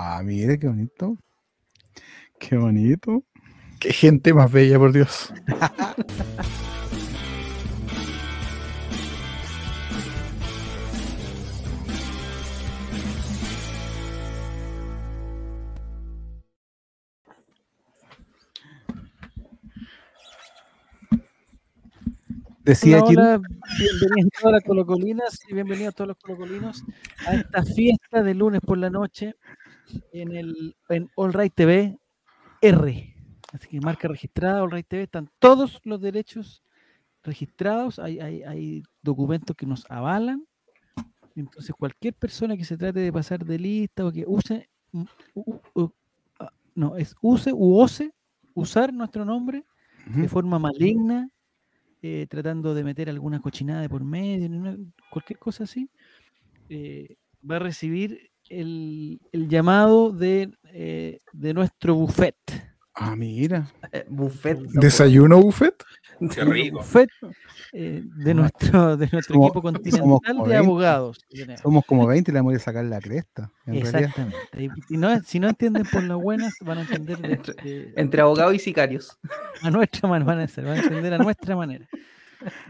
Ah, mire, qué bonito. Qué bonito. Qué gente más bella, por Dios. Decía Hola, hola, bienvenidos a todas las colocolinas y bienvenidos a todos los colocolinos a esta fiesta de lunes por la noche en el en All Right TV R. Así que marca registrada, All Right TV, están todos los derechos registrados, hay, hay, hay documentos que nos avalan. Entonces, cualquier persona que se trate de pasar de lista o que use, mm, u- u- ah, no, es use u ose usar nuestro nombre de forma maligna, eh, tratando de meter alguna cochinada de por medio, cualquier cosa así, eh, va a recibir el, el llamado de, eh, de nuestro buffet. Ah, mira. Eh, buffet. ¿Desayuno buffet? Qué Un buffet eh, de nuestro, de nuestro Somos- equipo somos continental como de 20. abogados. Somos como 20 y le vamos a sacar la cresta. En realidad. Exactamente. Y si no, si no entienden por las buenas, van a entender de- de- Entre abogados y sicarios. a nuestra manera, van a, ser- van a entender a nuestra manera.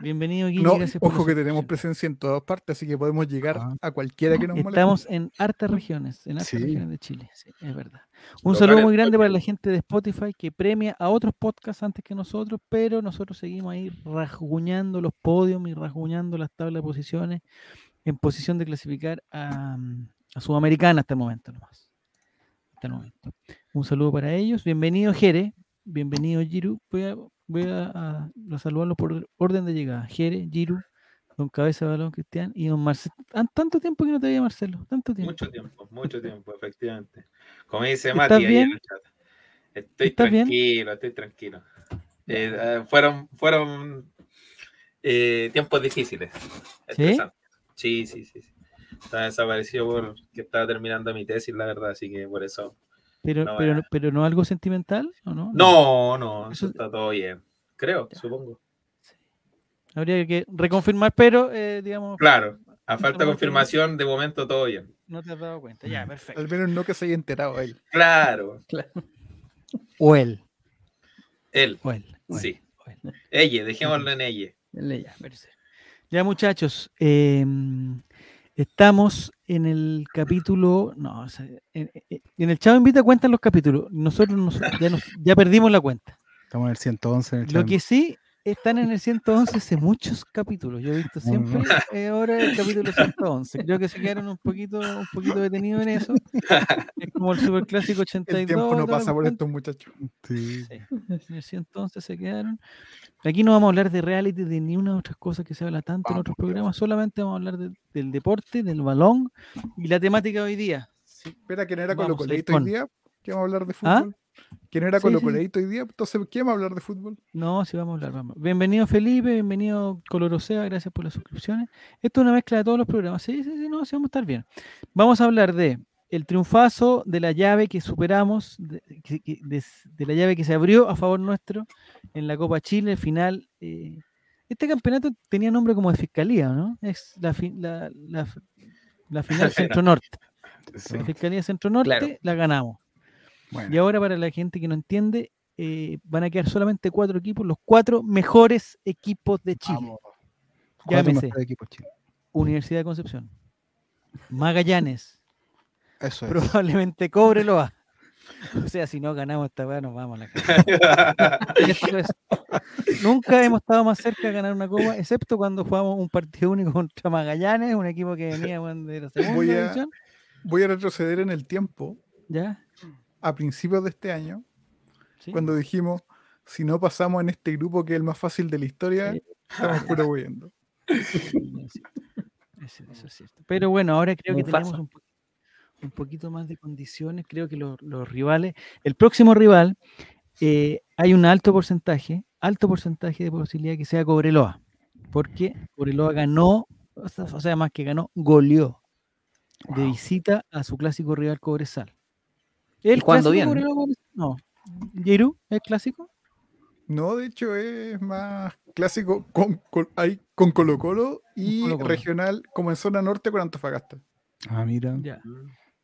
Bienvenido, Guille. No, gracias por ojo que tenemos presencia en todas partes, así que podemos llegar Ah. a cualquiera que nos moleste. Estamos en hartas regiones, en hartas Sí. regiones de Chile, sí, es verdad. Un saludo muy grande para la gente de Spotify que premia a otros podcasts antes que nosotros, pero nosotros seguimos ahí rasguñando los podios y rasguñando las tablas de posiciones en posición de clasificar a, mm, a Sudamericana hasta el momento nomás. Hasta el momento. Un saludo para ellos. Bienvenido Jere, bienvenido Giru. Voy a, voy a, a- saludarlos por orden de llegada. Jere, Giru, Don Cabeza Balón Cristian y Don Marcelo. Tanto tiempo que no te veía Marcelo, tanto tiempo. Mucho tiempo, mucho tiempo, efectivamente. Como dice ¿Estás Mati ahí en bien? el chat. Estoy ¿Estás bien? tranquilo, estoy tranquilo. Eh, eh, fueron fueron eh, tiempos difíciles. Sí, sí, sí. sí. Estaba desaparecido porque estaba terminando mi tesis, la verdad, así que por eso. Pero, No, pero, pero no algo sentimental, ¿o no? No, no, Eso- está todo bien. Creo, Ya. supongo. Habría que reconfirmar, pero eh, digamos, Claro, a falta de confirmación, de momento todo bien. no te has dado cuenta. Ya, perfecto. Al menos no que se haya enterado él. Claro, O él. él, O él. o sí. o él. Ella, dejémoslo en ella. Ya, muchachos, eh, estamos en el capítulo. No, o sea, en, el Chavo Invita cuentan los capítulos. Nosotros nos- ya, nos- ya perdimos la cuenta. Estamos en el 111 en el Lo que sí están en el 111 hace muchos capítulos. Yo he visto siempre eh, ahora el capítulo 111. Creo que se quedaron un poquito, un poquito detenidos en eso. Es como el superclásico 82. El tiempo no pasa por estos muchachos. Sí. Sí, en el 111 se quedaron. Aquí no vamos a hablar de reality, de ni una de otras cosas que se habla tanto en Vamos, otros programas. Solamente vamos a hablar de- del deporte, del balón y la temática de hoy día. Sí, Espera, ¿quién era Vamos, Colo Coleito Leitón. hoy día? ¿Qué vamos a hablar de ¿Ah? Fútbol? ¿Quién era Sí, Colo sí, hoy día? Entonces, ¿quién va a hablar de fútbol? No, sí vamos a hablar. Vamos. Bienvenido Felipe, bienvenido Colorosea, gracias por las suscripciones. Esto es una mezcla de todos los programas. Sí, sí, sí, no, sí vamos a estar bien. Vamos a hablar de el triunfazo de la llave que superamos, de, que- que- de s- de la llave que se abrió a favor nuestro en la Copa Chile, final. eh, este campeonato tenía nombre como de fiscalía, ¿no? Es la, fi- la, la f- la final centro-norte. Sí. La fiscalía centro-norte Claro. la ganamos. Bueno, Y ahora para la gente que no entiende, eh, van a quedar solamente cuatro equipos, los cuatro mejores equipos de Chile. Llámese mejores equipos Chile. Universidad de Concepción, Magallanes, Eso es. probablemente Cobreloa. O sea, si no ganamos esta weá, nos vamos a la casa. Es- Nunca hemos estado más cerca de ganar una copa, excepto cuando jugamos un partido único contra Magallanes, un equipo que venía de la segunda Voy a- división. Voy a retroceder en el tiempo ¿Ya? A principios de este año, ¿Sí? cuando dijimos, si no pasamos en este grupo que es el más fácil de la historia, Sí. estamos puro huyendo. Sí, es cierto. Eso, eso es cierto. Pero bueno, ahora creo que tenemos un, po- un poquito más de condiciones. Creo que los, los rivales, el próximo rival, eh, hay un alto porcentaje, alto porcentaje de posibilidad que sea Cobreloa. Porque Cobreloa ganó, o sea, o sea, más que ganó, goleó de Wow. visita a su clásico rival Cobresal. ¿El clásico viene? Cobreloa-Cobresal? No. ¿Yeru? ¿Es clásico? No, de hecho es más clásico con, con, ahí con Colo Colo y regional como en zona norte con Antofagasta. Ah, mira. Ya.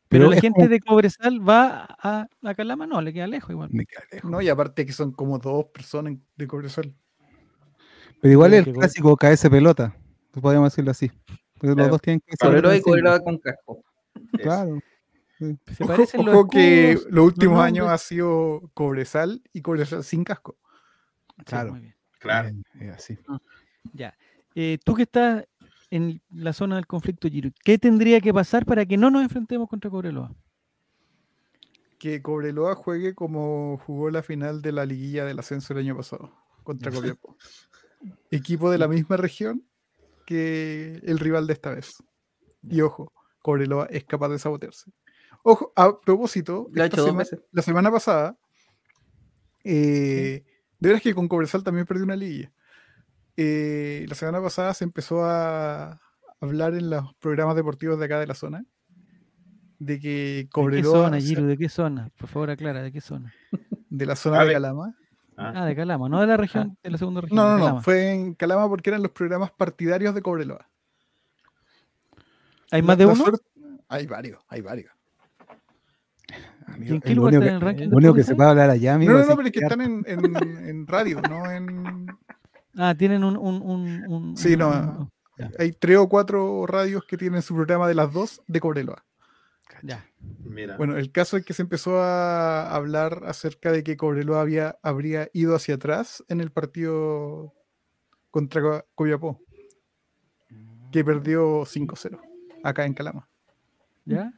Pero la gente como- de Cobresal va a, a Calama, no, le queda lejos igual. me queda lejos. No, y aparte que son como dos personas de Cobresal. Pero igual el clásico KS pelota. pues Podríamos decirlo así. Porque los Claro. dos tienen que ser. Cobreloa con casco. Claro. Se Ojo, parecen los ojo que los últimos años ha sido Cobresal y Cobresal sin casco. Sí, Claro. muy bien. Claro. Así. Ya. Eh, tú que estás en la zona del conflicto, Giro, ¿qué tendría que pasar para que no nos enfrentemos contra Cobreloa? Que Cobreloa juegue como jugó la final de la liguilla del ascenso el año pasado contra Copiapó. Equipo de la misma región que el rival de esta vez. Y ojo, Cobreloa es capaz de sabotearse. Ojo, a propósito, Lo ha esta hecho dos sema- veces. la semana pasada, eh, de veras que con Cobresal también perdió una liguilla. Eh, la semana pasada se empezó a hablar en los programas deportivos de acá de la zona de que ¿De qué Cobreloa, zona, Giro? ¿De qué zona? Por favor, aclara, ¿de qué zona? de la zona de. Calama. Ah, de Calama, no de la región, de la segunda región. No, no, no, fue en Calama porque eran los programas partidarios de Cobreloa. ¿Hay La- más de uno? suerte- Hay varios, hay varios. Amigo, ¿Y en qué el lugar único está que- en el ranking de único que se puede hablar allá, amigo. No, no, no, pero es que están en, en- en radio, no en... Ah, tienen un... un, un, un- Sí, un- no, un- ya, Hay tres o cuatro radios que tienen su programa de las dos de Cobreloa. ya. Mira. Bueno, el caso es que se empezó a hablar acerca de que Cobreloa había, habría ido hacia atrás en el partido contra Co- Copiapó, que perdió 5-0 acá en Calama. ¿Ya?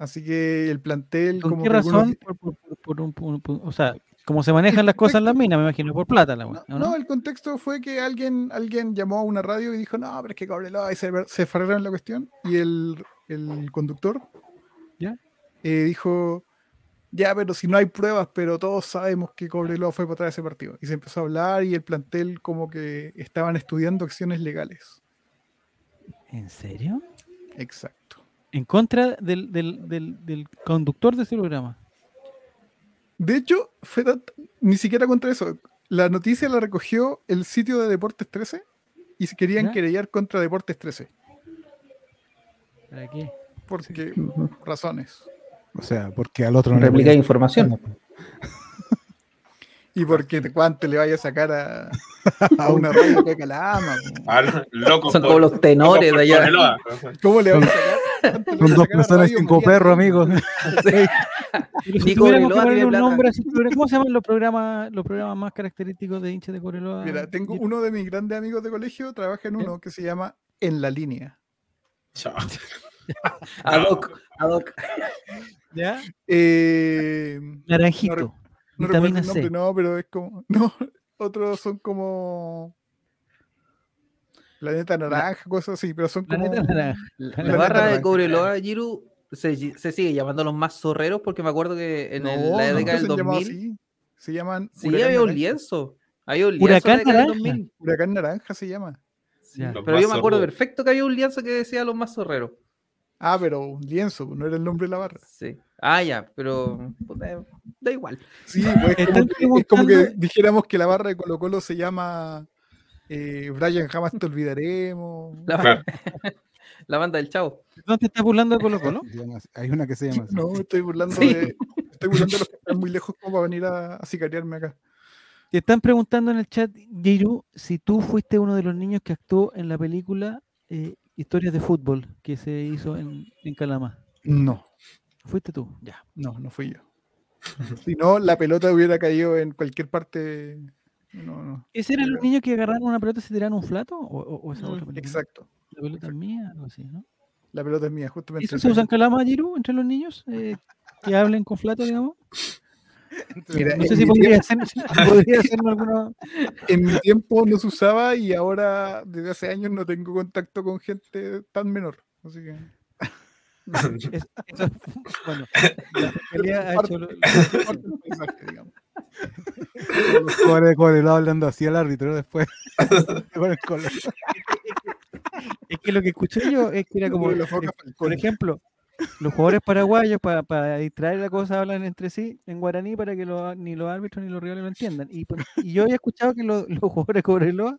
Así que el plantel, ¿Con como qué algunos razón? Por, por- por- por un- por por- o sea, como se manejan las cosas en las minas, me imagino, por plata la No, wea, ¿o no, no? el contexto fue que alguien, alguien llamó a una radio y dijo, no, pero es que Cobreloa, y se, se ferraron la cuestión. Y el, el conductor ¿Ya? eh, dijo, ya, pero si no hay pruebas, pero todos sabemos que Cobreloa fue para atrás de ese partido. Y se empezó a hablar y el plantel como que estaban estudiando acciones legales. ¿En serio? Exacto. En contra del, del, del, del conductor de ese programa. De hecho, fue tan- ni siquiera contra eso. La noticia la recogió el sitio de Deportes 13 y se querían ¿Ya? querellar contra Deportes 13. ¿Para qué? Porque razones. O sea, porque al otro no le Replicar podía- información. Y porque te cuánto le vaya a sacar a, a una radio de Calama. Ah, lo- loco Son por- como los tenores de allá. ¿Cómo le vaya a sacar? ¿Cuánto le Son dos personas cinco perros, amigos. Si Cobreloa tiene plata. nombre ¿Cómo se llaman los programas, los programas más característicos de hinchas de Cobreloa? Mira, tengo uno de mis grandes amigos de colegio, trabaja en uno que se llama En la Línea. Chao. Ad hoc, ad hoc. ¿Ya? Eh, Naranjito. no recuerdo vitamina el nombre, C. no, pero es como. No, otros son como. Planeta Naranja, cosas así, pero son como. Planeta Naranja. La, Planeta barra de. Cobreloa, Giru, se, se sigue llamando los más zorreros porque me acuerdo que en el- la década del se han llamado 2000 así. Se llaman. sí había un lienzo. Había un lienzo Huracán en la década del Naranja. 2000. Huracán Naranja se llama. Pero yo me acuerdo perfecto que había un lienzo que decía los más zorreros. Ah, pero un lienzo, no era el nombre de la barra. Sí. Ah, ya, pero da igual. Sí, pues es, como que, es como que dijéramos que la barra de Colo Colo se llama eh, Brian, jamás te olvidaremos. La, Claro. la banda del chavo. ¿Dónde te estás burlando de Colo Colo? Hay una que se llama así. No, estoy burlando Sí. de. Estoy burlando de los que están muy lejos como para venir a, a sicariarme acá. Te están preguntando en el chat, Giru, si tú fuiste uno de los niños que actuó en la película eh, Historias de Fútbol que se hizo en, en Calama. No, ¿Fuiste tú? Ya. no, no fui yo. Si no, la pelota hubiera caído en cualquier parte. No, no. ¿Ese eran los Pero- niños que agarraron una pelota y se tiraron un flato? ¿O, o- o esa otra película? Exacto. La pelota es mía, algo así, ¿no? La pelota es mía, justamente. ¿Eso se usa en Calama, Giru, entre los niños? Eh, que hablen con flato, digamos. Mira, No sé si podría si podría ser alguna. en mi tiempo no se usaba y ahora desde hace años no tengo contacto con gente tan menor. Así que. es- eso- bueno, la fiscalía ha hecho lo-. Los jugadores de Cobreloa hablando así al árbitro después. Con el color. Es que lo que escuché yo es que era como, por ejemplo, los jugadores paraguayos para, para distraer la cosa hablan entre sí en guaraní para que ni los árbitros ni los rivales lo entiendan. Y, yo había escuchado que los, los jugadores de Cobreloa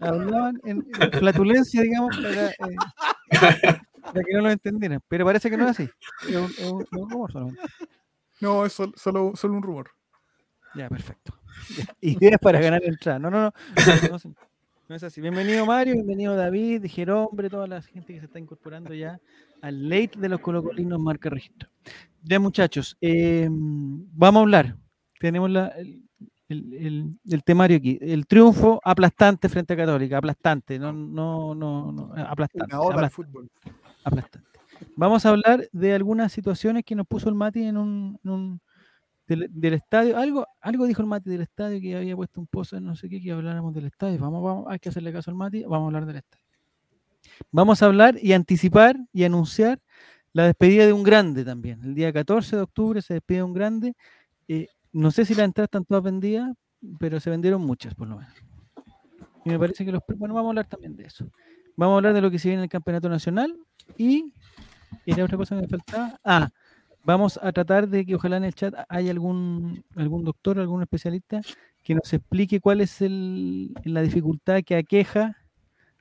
hablaban en, en flatulencia, digamos, para, eh, para que no lo entendieran. Pero parece que no es así. Es un, es un- es un rumor solamente. No, es sol- solo, solo un rumor. Ya, perfecto. Ya, Ideas para ganar entrada. No, no, no. No, no es así. Bienvenido Mario, bienvenido David, Jerombre, toda la gente que se está incorporando ya al late de los colocolinos marca registro. Ya muchachos, eh, vamos a hablar. Tenemos la- el, el- el- el temario aquí. El triunfo aplastante frente a Católica, aplastante, no, no, no, no, aplastante. Una oda al aplastante fútbol. Aplastante. Vamos a hablar de algunas situaciones que nos puso el Mati en un, del, estadio. Algo, algo dijo el Mati del estadio que había puesto un post en no sé qué, que habláramos del estadio. Vamos, vamos, hay que hacerle caso al Mati, vamos a hablar del estadio. Vamos a hablar y anticipar y anunciar la despedida de un grande también. El día 14 de octubre se despide un grande. Eh, no sé si las entradas están todas vendidas, pero se vendieron muchas por lo menos. Y me parece que los... Bueno, vamos a hablar también de eso. Vamos a hablar de lo que se viene en el Campeonato Nacional y era otra cosa que me faltaba. Ah, vamos a tratar de que ojalá en el chat haya algún, algún doctor, algún especialista que nos explique cuál es el, la dificultad que aqueja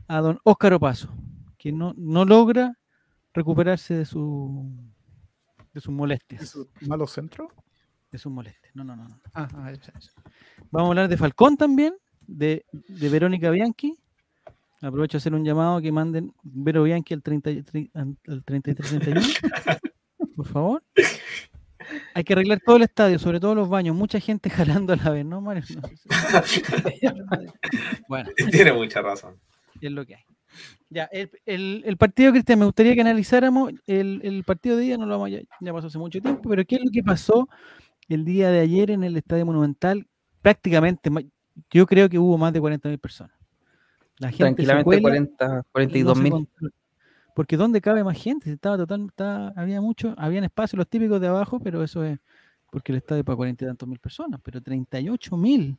a don Óscar Opaso, que no, no logra recuperarse de su de sus ¿Y molestias. su malo centro? De sus molestias. No, no, no, no. Ah, ah. Vamos a hablar de Falcón también, de, de Verónica Bianchi. Aprovecho a hacer un llamado que manden Vero Bianchi al, 30, y tri- al al 3331. Por favor. Hay que arreglar todo el estadio, sobre todo los baños. Mucha gente jalando a la vez, ¿no, Mario? No, bueno, Tiene mucha razón. es lo que hay. Ya, el, el- el partido, Cristian, me gustaría que analizáramos el, el partido de día, no lo vamos, ya, ya pasó hace mucho tiempo, pero ¿qué es lo que pasó el día de ayer en el Estadio Monumental? Prácticamente, yo creo que hubo más de 40.000 personas. La gente Tranquilamente cuela 40, y no 42 se mil. Porque ¿dónde cabe más gente? Estaba total, estaba- había mucho, habían espacios los típicos de abajo, pero eso es porque el estadio es para cuarenta y tantos mil personas, pero 38 mil,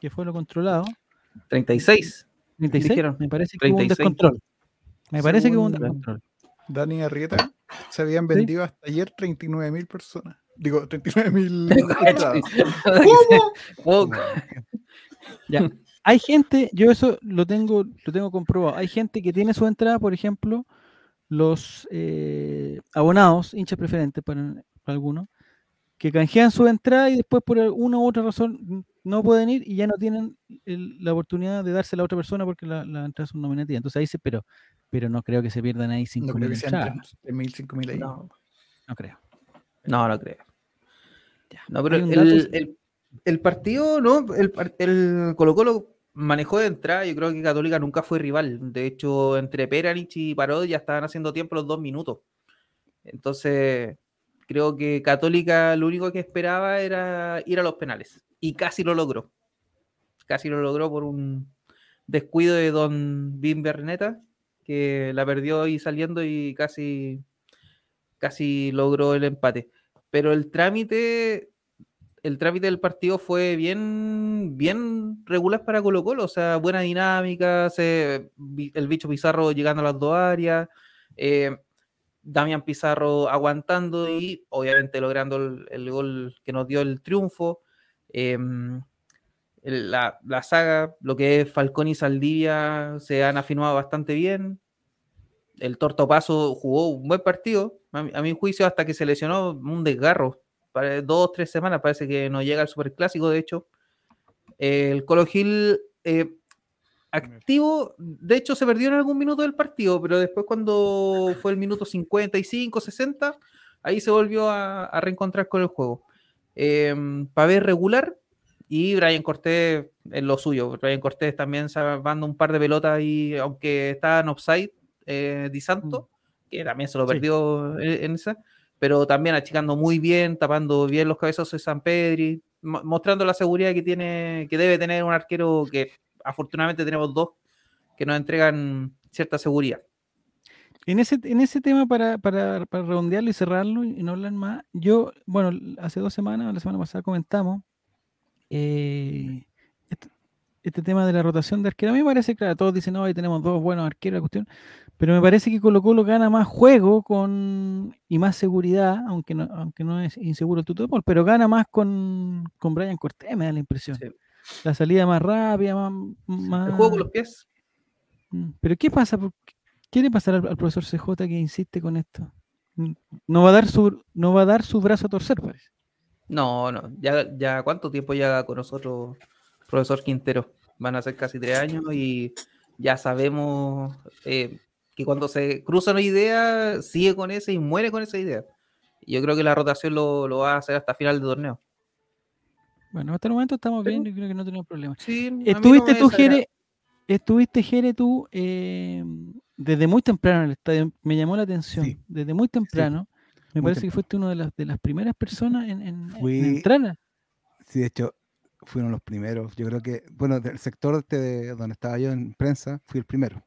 que fue lo controlado, 36. 36, Dijeron, me parece que hubo un 36. descontrol. Me parece que hubo un descontrol. Dani Arrieta, se habían Sí. vendido hasta ayer 39 mil personas. Digo, 39 mil. Oh, Ya. Hay gente, yo eso lo tengo, lo tengo comprobado. Hay gente que tiene su entrada, por ejemplo, los eh, abonados, hinchas preferentes para, para algunos, que canjean su entrada y después por una u otra razón no pueden ir y ya no tienen el- la oportunidad de darse a la otra persona porque la, la entrada es nominativa. Entonces ahí se, pero, pero no creo que se pierdan ahí No 5 creo mil que sean entradas. 3.000, 5.000 ahí. no, No creo. no, no creo. Ya. No, pero un el, el- el partido, ¿no? El, el Colo Colo manejó de entrada. Yo creo que Católica nunca fue rival. De hecho, entre Peranich y Parod ya estaban haciendo tiempo los dos minutos. Entonces, creo que Católica lo único que esperaba era ir a los penales. Y casi lo logró. Casi lo logró por un descuido de Don Bim Berneta, que la perdió ahí saliendo y casi, casi logró el empate. Pero el trámite, el trámite del partido fue bien, bien regular para Colo Colo, o sea, buena dinámica, el bicho Pizarro llegando a las dos áreas, eh, Damián Pizarro aguantando y obviamente logrando el, el gol que nos dio el triunfo. em, la, saga, lo que es Falcón y Saldivia, se han afinado bastante bien. El Torto Paso jugó un buen partido, a mi, a mi juicio, hasta que se lesionó un desgarro. Para dos o tres semanas parece que no llega al Superclásico, de hecho. El Colo Gil eh, activo, de hecho se perdió en algún minuto del partido, pero después cuando fue el minuto 55, 60, ahí se volvió a, a reencontrar con el juego. Eh, Pavé regular y Brian Cortés en lo suyo. Brian Cortés también salvando un par de pelotas y aunque estaba en offside, eh, Di Santo, que también se lo Sí. perdió en, en esa, pero también achicando muy bien, tapando bien los cabezazos de San Pedri, mo- mostrando la seguridad que tiene, que debe tener un arquero que afortunadamente tenemos dos que nos entregan cierta seguridad. En ese, en ese tema, para, para, para redondearlo y cerrarlo y no hablar más, yo, bueno, hace dos semanas, la semana pasada comentamos eh, este, este tema de la rotación de arquero. A mí me parece, claro, todos dicen, no, ahí tenemos dos buenos arqueros, la cuestión, pero me parece que Colo Colo gana más juego con y más seguridad, aunque no, aunque no es inseguro el tuto de Paul, pero gana más con, con Brian Cortés, me da la impresión. Sí. La salida más rápida, más... más El juego con los pies. Mm, Pero ¿qué pasa? ¿Por qué- ¿Qué le pasará al, al profesor CJ que insiste con esto? Mm, No va a dar su, no va a dar su brazo a torcer, parece. No, no. Ya, ya cuánto tiempo ya con nosotros, profesor Quintero. Van a ser casi tres años y ya sabemos eh, que cuando se cruza una idea, sigue con esa y muere con esa idea. Yo creo que la rotación lo, lo va a hacer hasta final de torneo. Bueno, hasta el momento estamos bien, yo creo que no tenemos problemas. Sí, no Estuviste me tú. Jere, estuviste, Jere, tú eh, desde muy temprano en el estadio. Me llamó la atención. Sí. Desde muy temprano. Me Muy parece que fuiste una de las, de las primeras personas en, en, en Fui- entrar. Sí, de hecho, fueron los primeros. Yo creo que, bueno, del sector este de donde estaba yo en prensa, fui el primero.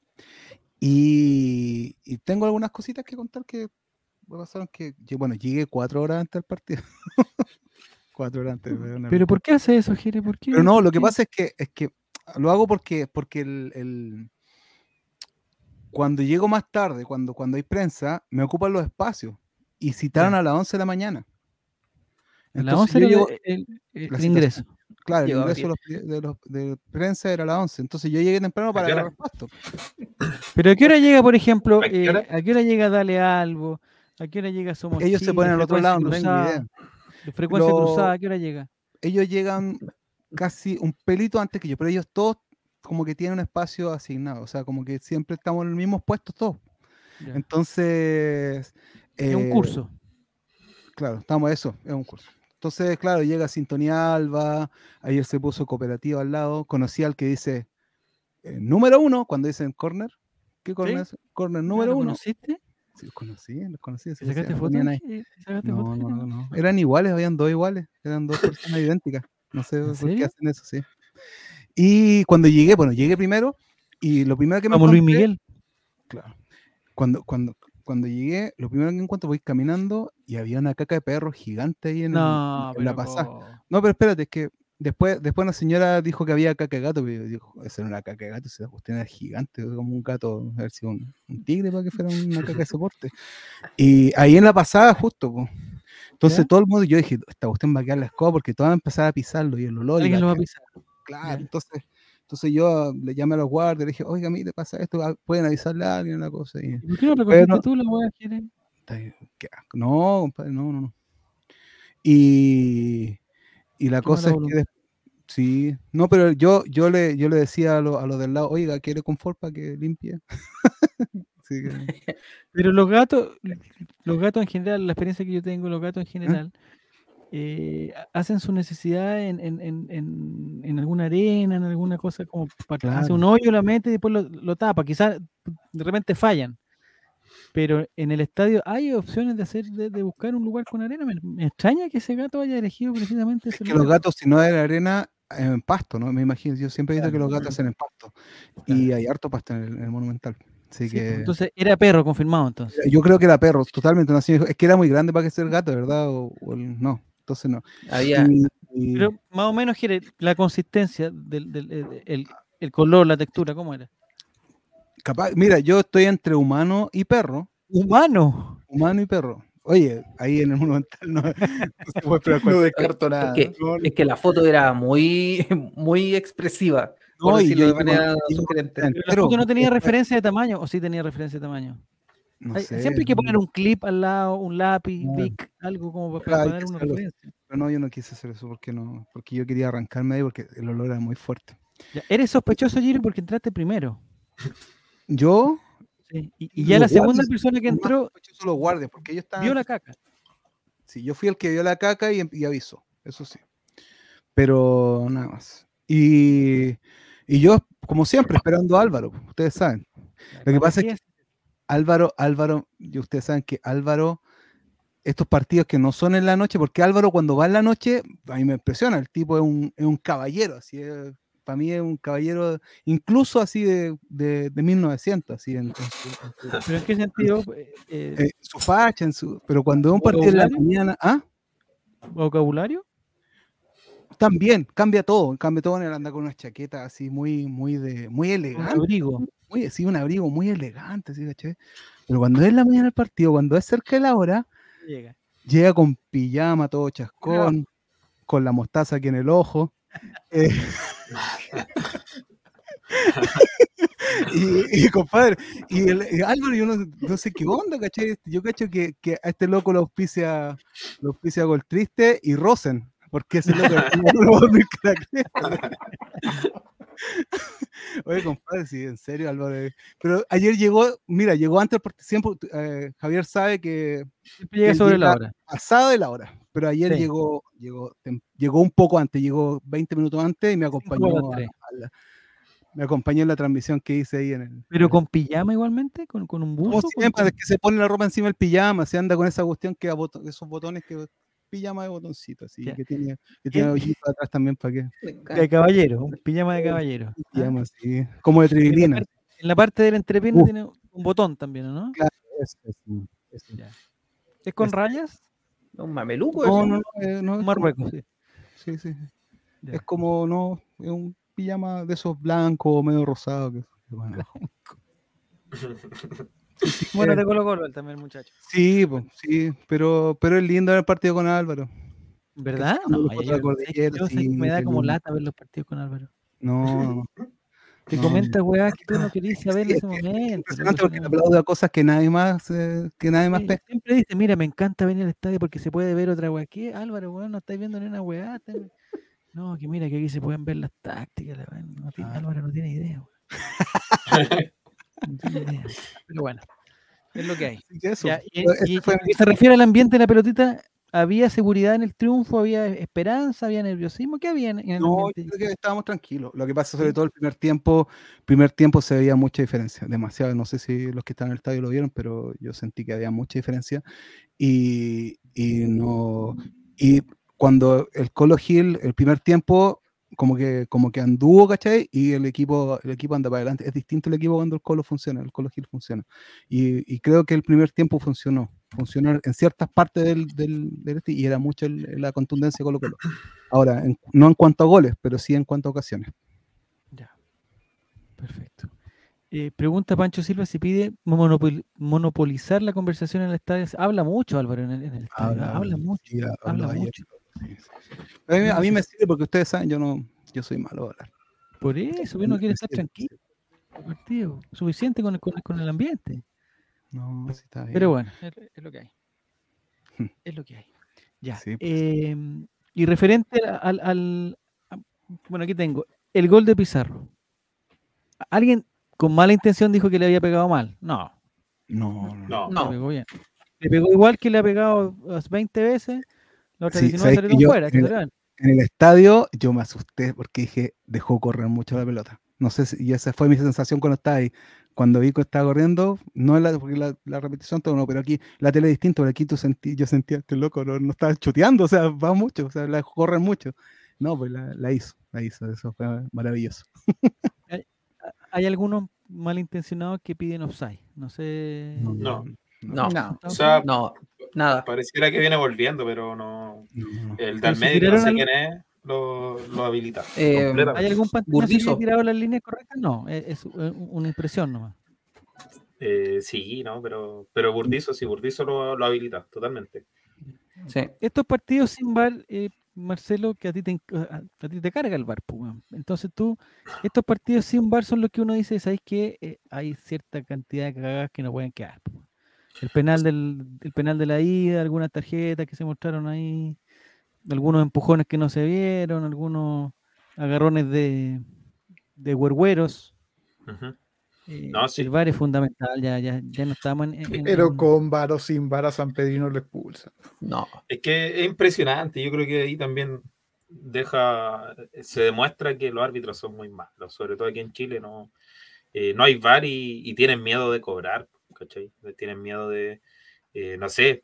Y, y tengo algunas cositas que contar que me pasaron que, bueno, llegué cuatro horas antes del partido. cuatro horas antes. una Pero. ¿por qué hace eso, Jere? ¿Por qué? Pero no, ¿Por lo que pasa es que, es que lo hago porque, porque el, el- cuando llego más tarde, cuando, cuando hay prensa, me ocupan los espacios. Y citaron a las 11 de la mañana. A las Entonces 11 yo llego- el, el- el la ingreso. Claro, el ingreso de, los, de, los- de prensa era a las 11. Entonces yo llegué temprano para agarrar pasto. Pero ¿a qué hora llega, por ejemplo, ¿A qué eh, hora? ¿a qué hora llega Dale Albo? ¿A qué hora llega Somos Ellos se ponen al otro lado, no tengo Cruzada? idea. De Frecuencia Lo- cruzada, ¿a qué hora llega? Ellos llegan casi un pelito antes que yo, pero ellos todos como que tienen un espacio asignado. O sea, como que siempre estamos en los mismos puestos todos. Ya. Entonces... es un eh, curso. Claro, estamos eso, es un curso. Entonces, claro, llega Sintonía Alba, ayer se puso cooperativa al lado, conocí al que dice eh, número uno cuando dicen corner. ¿Qué corner es? Corner Ah, número ¿lo uno. ¿Conociste? Sí, los conocí, los conocí. ¿Te sí, sacaste sí, fotos? No, no, no, no. Eran iguales, habían dos iguales, eran dos personas idénticas. No sé ¿En por qué hacen eso, sí. Y cuando llegué, bueno, llegué primero y lo primero que me Como Luis Miguel. Claro. Cuando, cuando, cuando llegué, lo primero que encuentro, voy caminando y había una caca de perro gigante ahí en, el- No, en la pasada. No, pero espérate, es que después, después una señora dijo que había caca de gato, pero yo digo, esa era una caca de gato, esa cuestión era gigante, como un gato, a ver si un, un tigre para que fuera una caca de soporte. Y ahí en la pasada, justo, entonces ¿Ya? todo el mundo, yo dije, esta cuestión va a quedar la escoba porque todos van a empezar a pisarlo y el olor. y Alguien la lo va a caca". pisar. Claro, Ya. entonces, entonces yo le llamé a los guardias, le dije, oiga, a mí te pasa esto, ah, pueden avisarle a alguien una cosa. Y, ¿Y ¿Por qué no recogiste tú la weá. No, compadre, no, no, no. Y, y la cosa es que sí, no, pero yo, yo le, yo le decía a los a los del lado, oiga, ¿quiere confort para que limpie? Que, Pero los gatos, los gatos en general, la experiencia que yo tengo, los gatos en general, eh, ha- hacen su necesidad en, en, en, en, alguna arena, en alguna cosa como para hace un Claro. hoyo, la mete y después lo, lo tapa. Quizás de repente fallan. Pero en el estadio hay opciones de hacer, de, de buscar un lugar con arena. Me, me extraña que ese gato haya elegido precisamente es ese que los gatos, si no es en arena, en pasto, ¿no? Me imagino, yo siempre he visto que los gatos hacen en pasto. Y hay harto pasto en el, en el Monumental. Así Sí, pues, que Entonces era perro confirmado entonces. yo creo que era perro, totalmente. es que era muy grande para que sea el gato, ¿verdad? O, o el- no, entonces no. Había, Y- y- Pero más o menos, Jere, la consistencia del, del el, el- el color, la textura, ¿cómo era? capaz, mira, yo estoy entre humano y perro. Humano. Humano y perro. Oye, ahí en el monumental no, no se puede esperar No descarto nada. es, que, es que la foto era muy, muy expresiva, No, decirlo yo de llego- manera llego sugerente. Pero la entero, foto no tenía referencia de tamaño, o sí tenía referencia de tamaño. No Hay- sé, siempre hay que poner no- un clip al lado, un lápiz. Bic, algo como para, que una hacerlo. referencia. pero no, yo no quise hacer eso porque no, porque yo quería arrancarme ahí porque el olor era muy fuerte. Ya, Eres sospechoso, Giro, porque entraste primero. Yo, Sí, Y, y ya la segunda persona que entró sospechosos los guardias, porque ellos estaban. vio la caca. Sí, yo fui el que vio la caca y, y avisó, eso sí. Pero nada más. Y, y yo, como siempre, esperando a Álvaro, ustedes saben. Lo que pasa es que Álvaro, Álvaro, y ustedes saben que Álvaro, estos partidos que no son en la noche, porque Álvaro cuando va en la noche, a mí me impresiona, el tipo es un, es un caballero, así es- para mí es un caballero, incluso así de, de, de 1900, así en, en en ¿Pero en qué sentido? Eh, eh, eh, su facha, en su, pero cuando es un partido en la mañana, ¿ah? ¿Vocabulario? También, cambia todo, cambia todo, él anda con una chaqueta así muy, muy de, muy Un elegante, abrigo. Muy, sí, un abrigo muy elegante, ¿sí, cachai? Pero cuando es la mañana del partido, cuando es cerca de la hora, Llega. llega con pijama, todo chascón, con la mostaza aquí en el ojo. eh, y, y, compadre, y, el, y Álvaro, yo no, no, sé qué onda, ¿cachai? Yo cacho que, que a este loco lo auspicia, lo auspicia Gol Triste y Rosen, porque ese loco es Oye, compadre, sí, en serio, Álvaro. eh, Pero ayer llegó, mira, llegó antes, porque siempre eh, Javier sabe que Siempre llega sobre la hora. pasada de la hora. Pero ayer Sí. llegó, llegó, llegó un poco antes, llegó 20 minutos antes y me acompañó, horas a- tres. a la- me acompañó en la transmisión que hice ahí en el. Pero con pijama igualmente, con, con un Como buzo. con- siempre, con- es que se pone la ropa encima del pijama, se anda con esa cuestión que a esos botones que pijama de botoncito, así que tiene, que tiene hoyitos atrás también para que Me de caballero, un pijama de caballero. ¿ah? pijama así, como de trivilina. En la parte del entrepierna Uh. tiene un botón también, ¿no? Eso, eso, eso. Ya. ¿Es con Es- rayas? Un mameluco. No, eso. no, no, eh, no, es Un Marruecos, sí. sí, sí. Ya. Es como, no, es un pijama de esos blancos, medio rosado. Que, que bueno. Sí, sí, Bueno, eh, de Colo Colo también, muchacho. sí, pues, sí, pero, pero es lindo ver el partido con Álvaro. ¿Verdad? No, yo- sé que cordillera, yo sé que sí, me da como lata ver los partidos con Álvaro. No. Te No, comenta, weá, que tú no querías saber en Sí, ese momento. Impresionante porque le no. aplaudo a cosas que nadie más, eh, que nadie más Sí, pesca. Siempre dice, mira, me encanta venir al estadio porque se puede ver otra weá. ¿Qué, Álvaro, weón? No estáis viendo ni una weá. No, que mira, que aquí se pueden ver las tácticas. la weá, no Ah. Álvaro no tiene idea, weón. Pero bueno, es lo que hay. Eso. Ya, y, y- fue y se refiere al ambiente de la pelotita, ¿había seguridad en el triunfo? ¿Había esperanza? ¿Había nerviosismo? ¿Qué había en, el No, yo creo que estábamos tranquilos. Lo que pasa, sobre todo el primer tiempo, primer tiempo se veía mucha diferencia, demasiado. No sé si los que están en el estadio lo vieron, pero yo sentí que había mucha diferencia. Y, y no. Y cuando el Colo Gil, el primer tiempo, como que, como que anduvo, ¿cachai? Y el equipo, el equipo anda para adelante. Es distinto el equipo cuando el Colo funciona, el Colo Gil funciona. Y, y creo que el primer tiempo funcionó. Funcionó en ciertas partes del, del, del este y era mucho el- la contundencia de Colo Colo. Ahora, en- no en cuanto a goles, pero sí en cuanto a ocasiones. Ya. Perfecto. Eh, pregunta Pancho Silva si pide monopol- monopolizar la conversación en el estadio. Habla mucho, Álvaro, en el, en el estadio. Habla, mucho. sí, habla mucho. A mí, a mí me sirve porque ustedes saben, yo no, yo soy malo a hablar. Por eso, uno quiere estar tranquilo. Partido. Suficiente con el, con, el- con el ambiente. No, sí está bien. Pero bueno, es, es lo que hay. Hmm. Es lo que hay. Ya. Sí, pues. em, y referente al, al- Bueno, aquí tengo. El gol de Pizarro. ¿Alguien con mala intención dijo que le había pegado mal? No. No, no. No, Le pegó bien. Le pegó igual que le ha pegado las 20 veces. La otra Sí, 19 ¿sabes que salieron yo fuera. que en el- salieron. En el estadio yo me asusté porque dije, dejó correr mucho la pelota. No sé si, y esa fue mi sensación cuando estaba ahí. Cuando vi que estaba corriendo, no es la, porque la, la repetición todo no, pero aquí la tele es distinto, pero aquí tú sentí, yo sentía este loco, no, no estaba chuteando, o sea, va mucho, o sea, la dejó correr mucho. No, pues la, la hizo, la hizo, eso fue maravilloso. Hay algunos malintencionados que piden offside. No sé. No. No. No. O sea, No, nada. pareciera que viene volviendo, pero no. no. El del si medio, no sé al- quién es, lo, lo habilita. Eh. ¿Hay algún pantalla que tirado las líneas correctas? No, es, es, eh, una impresión nomás. Eh, sí, ¿no? Pero, pero Burdizo, sí, Burdizo lo, lo habilita, totalmente. Sí. Estos partidos sin eh, Marcelo, que a ti te, a, a ti te carga el VAR. pues. Entonces tú, estos partidos sin VAR son los que uno dice, ¿sabes qué? hay cierta cantidad de cagadas que no pueden quedar. pues. El penal del el penal de la ida, algunas tarjetas que se mostraron ahí, algunos empujones que no se vieron, algunos agarrones de, de huergueros. Eh, No, sí. El VAR es fundamental, ya, ya, ya no estamos en... en- en- Pero con var o sin var a San Pedrino lo expulsa. No. Es que es impresionante. Yo creo que ahí también deja, se demuestra que los árbitros son muy malos, sobre todo aquí en Chile. No, eh, no hay VAR y, y tienen miedo de cobrar, ¿cachai? Tienen miedo de, eh, no sé,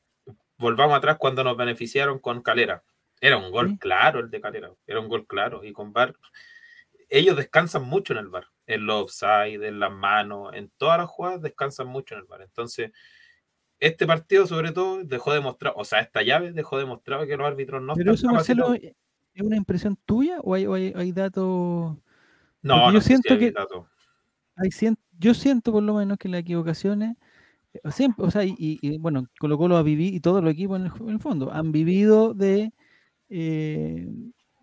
volvamos atrás cuando nos beneficiaron con Calera. Era un gol Sí. claro el de Calera, era un gol claro. Y con VAR, ellos descansan mucho en el VAR, en los offside, en las manos, en todas las jugadas descansan mucho en el VAR. Entonces, este partido, sobre todo, dejó demostrado, o sea, esta llave dejó demostrado que los árbitros no Pero están eso, Marcelo. ¿es una impresión tuya o hay, o hay, hay datos? No, porque no yo siento hay que- datos. Hay yo siento por lo menos que las equivocaciones, eh, siempre, o sea, y, bueno, Colo Colo ha vivido, y todos los equipos en el, en el fondo, han vivido de eh,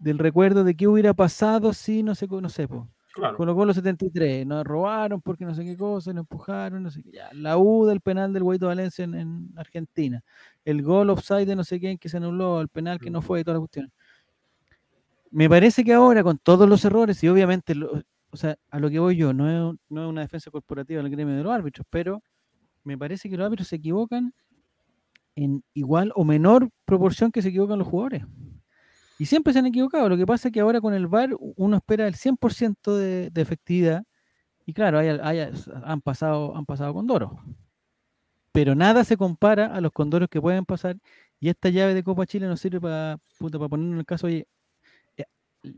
del recuerdo de qué hubiera pasado si no sé, co- no sé, po, Claro. Colo Colo 73, nos robaron porque no sé qué cosa, nos empujaron, no sé qué. Ya. La U del penal del Guaito Valencia en, en Argentina. El gol offside de no sé quién que se anuló, el penal que no fue y todas las cuestiones. Me parece que ahora, con todos los errores, y obviamente, lo- o sea, a lo que voy yo, no es, no es una defensa corporativa del gremio de los árbitros, pero me parece que los árbitros se equivocan en igual o menor proporción que se equivocan los jugadores. Y siempre se han equivocado. Lo que pasa es que ahora con el VAR uno espera el 100% de, de efectividad. Y claro, hay- han, pasado, han pasado condoros. Pero nada se compara a los condoros que pueden pasar. Y esta llave de Copa Chile nos sirve para, puta, para ponernos en el caso, oye, eh,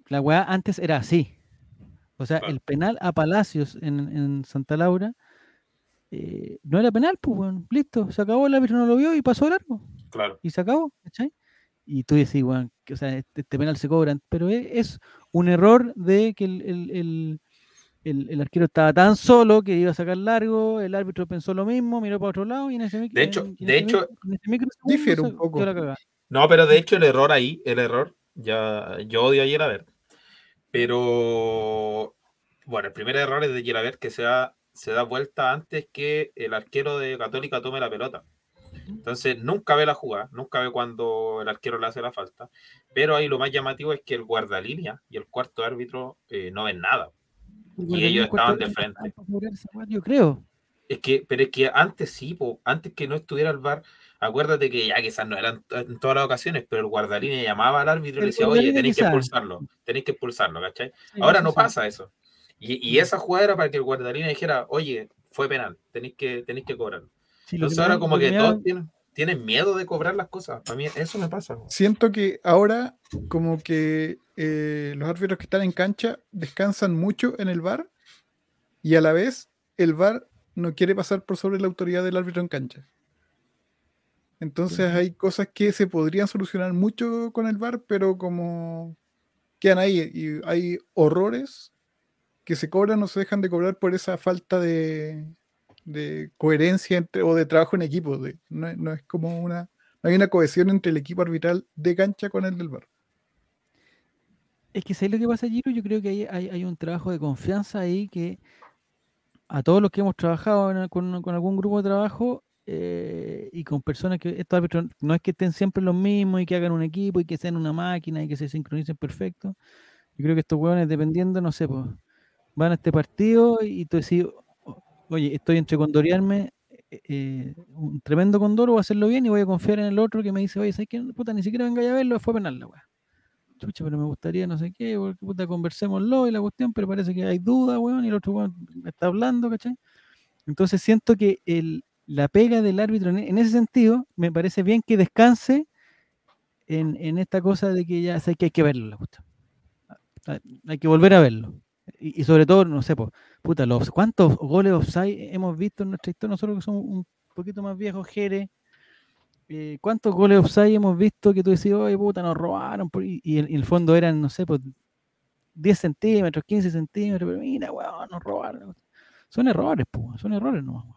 la weá antes era así. O sea, Claro. el penal a Palacios en, en Santa Laura eh, no era penal, pues, weón. listo, se acabó, el árbitro no lo vio y pasó largo Claro. y se acabó, ¿cachai? Y tú decís, bueno, que, o sea, este, este penal se cobran, pero es, es un error de que el, el- el- el- el arquero estaba tan solo que iba a sacar largo, el árbitro pensó lo mismo, miró para otro lado y en ese micro. De hecho- en- en de hecho, micro- difiere un poco. No, pero de hecho el error ahí, el error, ya yo odio a Gerabert, pero bueno, el primer error es de Gerabert que se da, se da vuelta antes que el arquero de Católica tome la pelota. Entonces nunca ve la jugada, nunca ve cuando el arquero le hace la falta, pero ahí lo más llamativo es que el guardalínea y el cuarto árbitro eh, no ven nada. Porque ellos estaban de frente. Yo creo. Es que, pero es que antes sí, po, antes que no estuviera el VAR, acuérdate que ya quizás no eran en todas las ocasiones, pero el guardalínea llamaba al árbitro y le decía, oye, tenéis que expulsarlo, tenéis que expulsarlo, ¿cachai? Sí, Ahora no sí. pasa eso. Y, y esa jugada era para que el guardalínea dijera, oye, fue penal, tenéis que, tenéis que cobrarlo. Sí, Entonces ahora como que todos tienen, tienen miedo de cobrar las cosas. A mí eso me pasa. Siento que ahora como que eh, los árbitros que están en cancha descansan mucho en el VAR y a la vez el VAR no quiere pasar por sobre la autoridad del árbitro en cancha. Entonces hay cosas que se podrían solucionar mucho con el VAR, pero como quedan ahí y hay horrores que se cobran o se dejan de cobrar por esa falta de, de coherencia entre, o de trabajo en equipo. de- no, es- no es como una, no hay una cohesión entre el equipo arbitral de cancha con el del VAR. Es que ¿sabes lo que pasa, Giro? Yo creo que hay, hay, hay un trabajo de confianza ahí que a todos los que hemos trabajado con, algún grupo de trabajo eh, y con personas que estos árbitros no es que estén siempre los mismos y que hagan un equipo y que sean una máquina y que se sincronicen perfecto. Yo creo que estos hueones, dependiendo, no sé, pues, van a este partido y tú decís, "O- oye, estoy entre condorearme eh, eh, un tremendo condor o hacerlo bien y voy a confiar en el otro que me dice, oye, ¿sabes qué? Puta, ni siquiera venga a verlo, fue penal la chucha, pero me gustaría no sé qué, porque puta, conversémoslo y la cuestión, pero parece que hay duda, weón, y el otro weón está hablando, ¿cachai? Entonces siento que la pega del árbitro en, en ese sentido, me parece bien que descanse en, esta cosa de que ya hay que verlo, la cuestión. Hay- Hay que volver a verlo. Y, sobre todo, no sé, po, puta, los, ¿cuántos goles offside hemos visto en nuestra historia? Nosotros que somos un poquito más viejos, Jere, eh, ¿cuántos goles offside hemos visto que tú decís, oye, puta, nos robaron? por-", Y, y el fondo eran, no sé, pues 10 centímetros, 15 centímetros, pero mira, weón, nos robaron. Son errores, pues, son errores nomás. weón.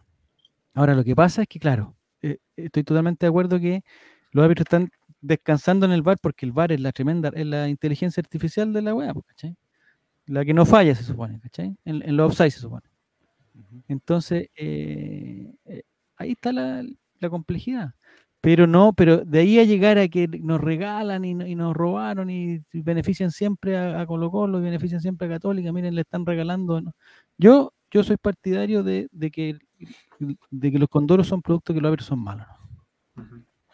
Ahora, lo que pasa es que, claro, eh, estoy totalmente de acuerdo que los árbitros están descansando en el VAR porque el VAR es la tremenda, es la inteligencia artificial de la weá, pues, ¿cachai? La que no falla, se supone, ¿cachai? En, en los offside se supone. Entonces, eh, eh, ahí está la, la complejidad. Pero no, pero de ahí a llegar a que nos regalan y, no- y nos robaron y, y benefician siempre a, a Colo Colo y benefician siempre a Católica, miren, le están regalando. ¿no? Yo, yo soy partidario de, de que, de que los condoros son productos que los árbitros son malos.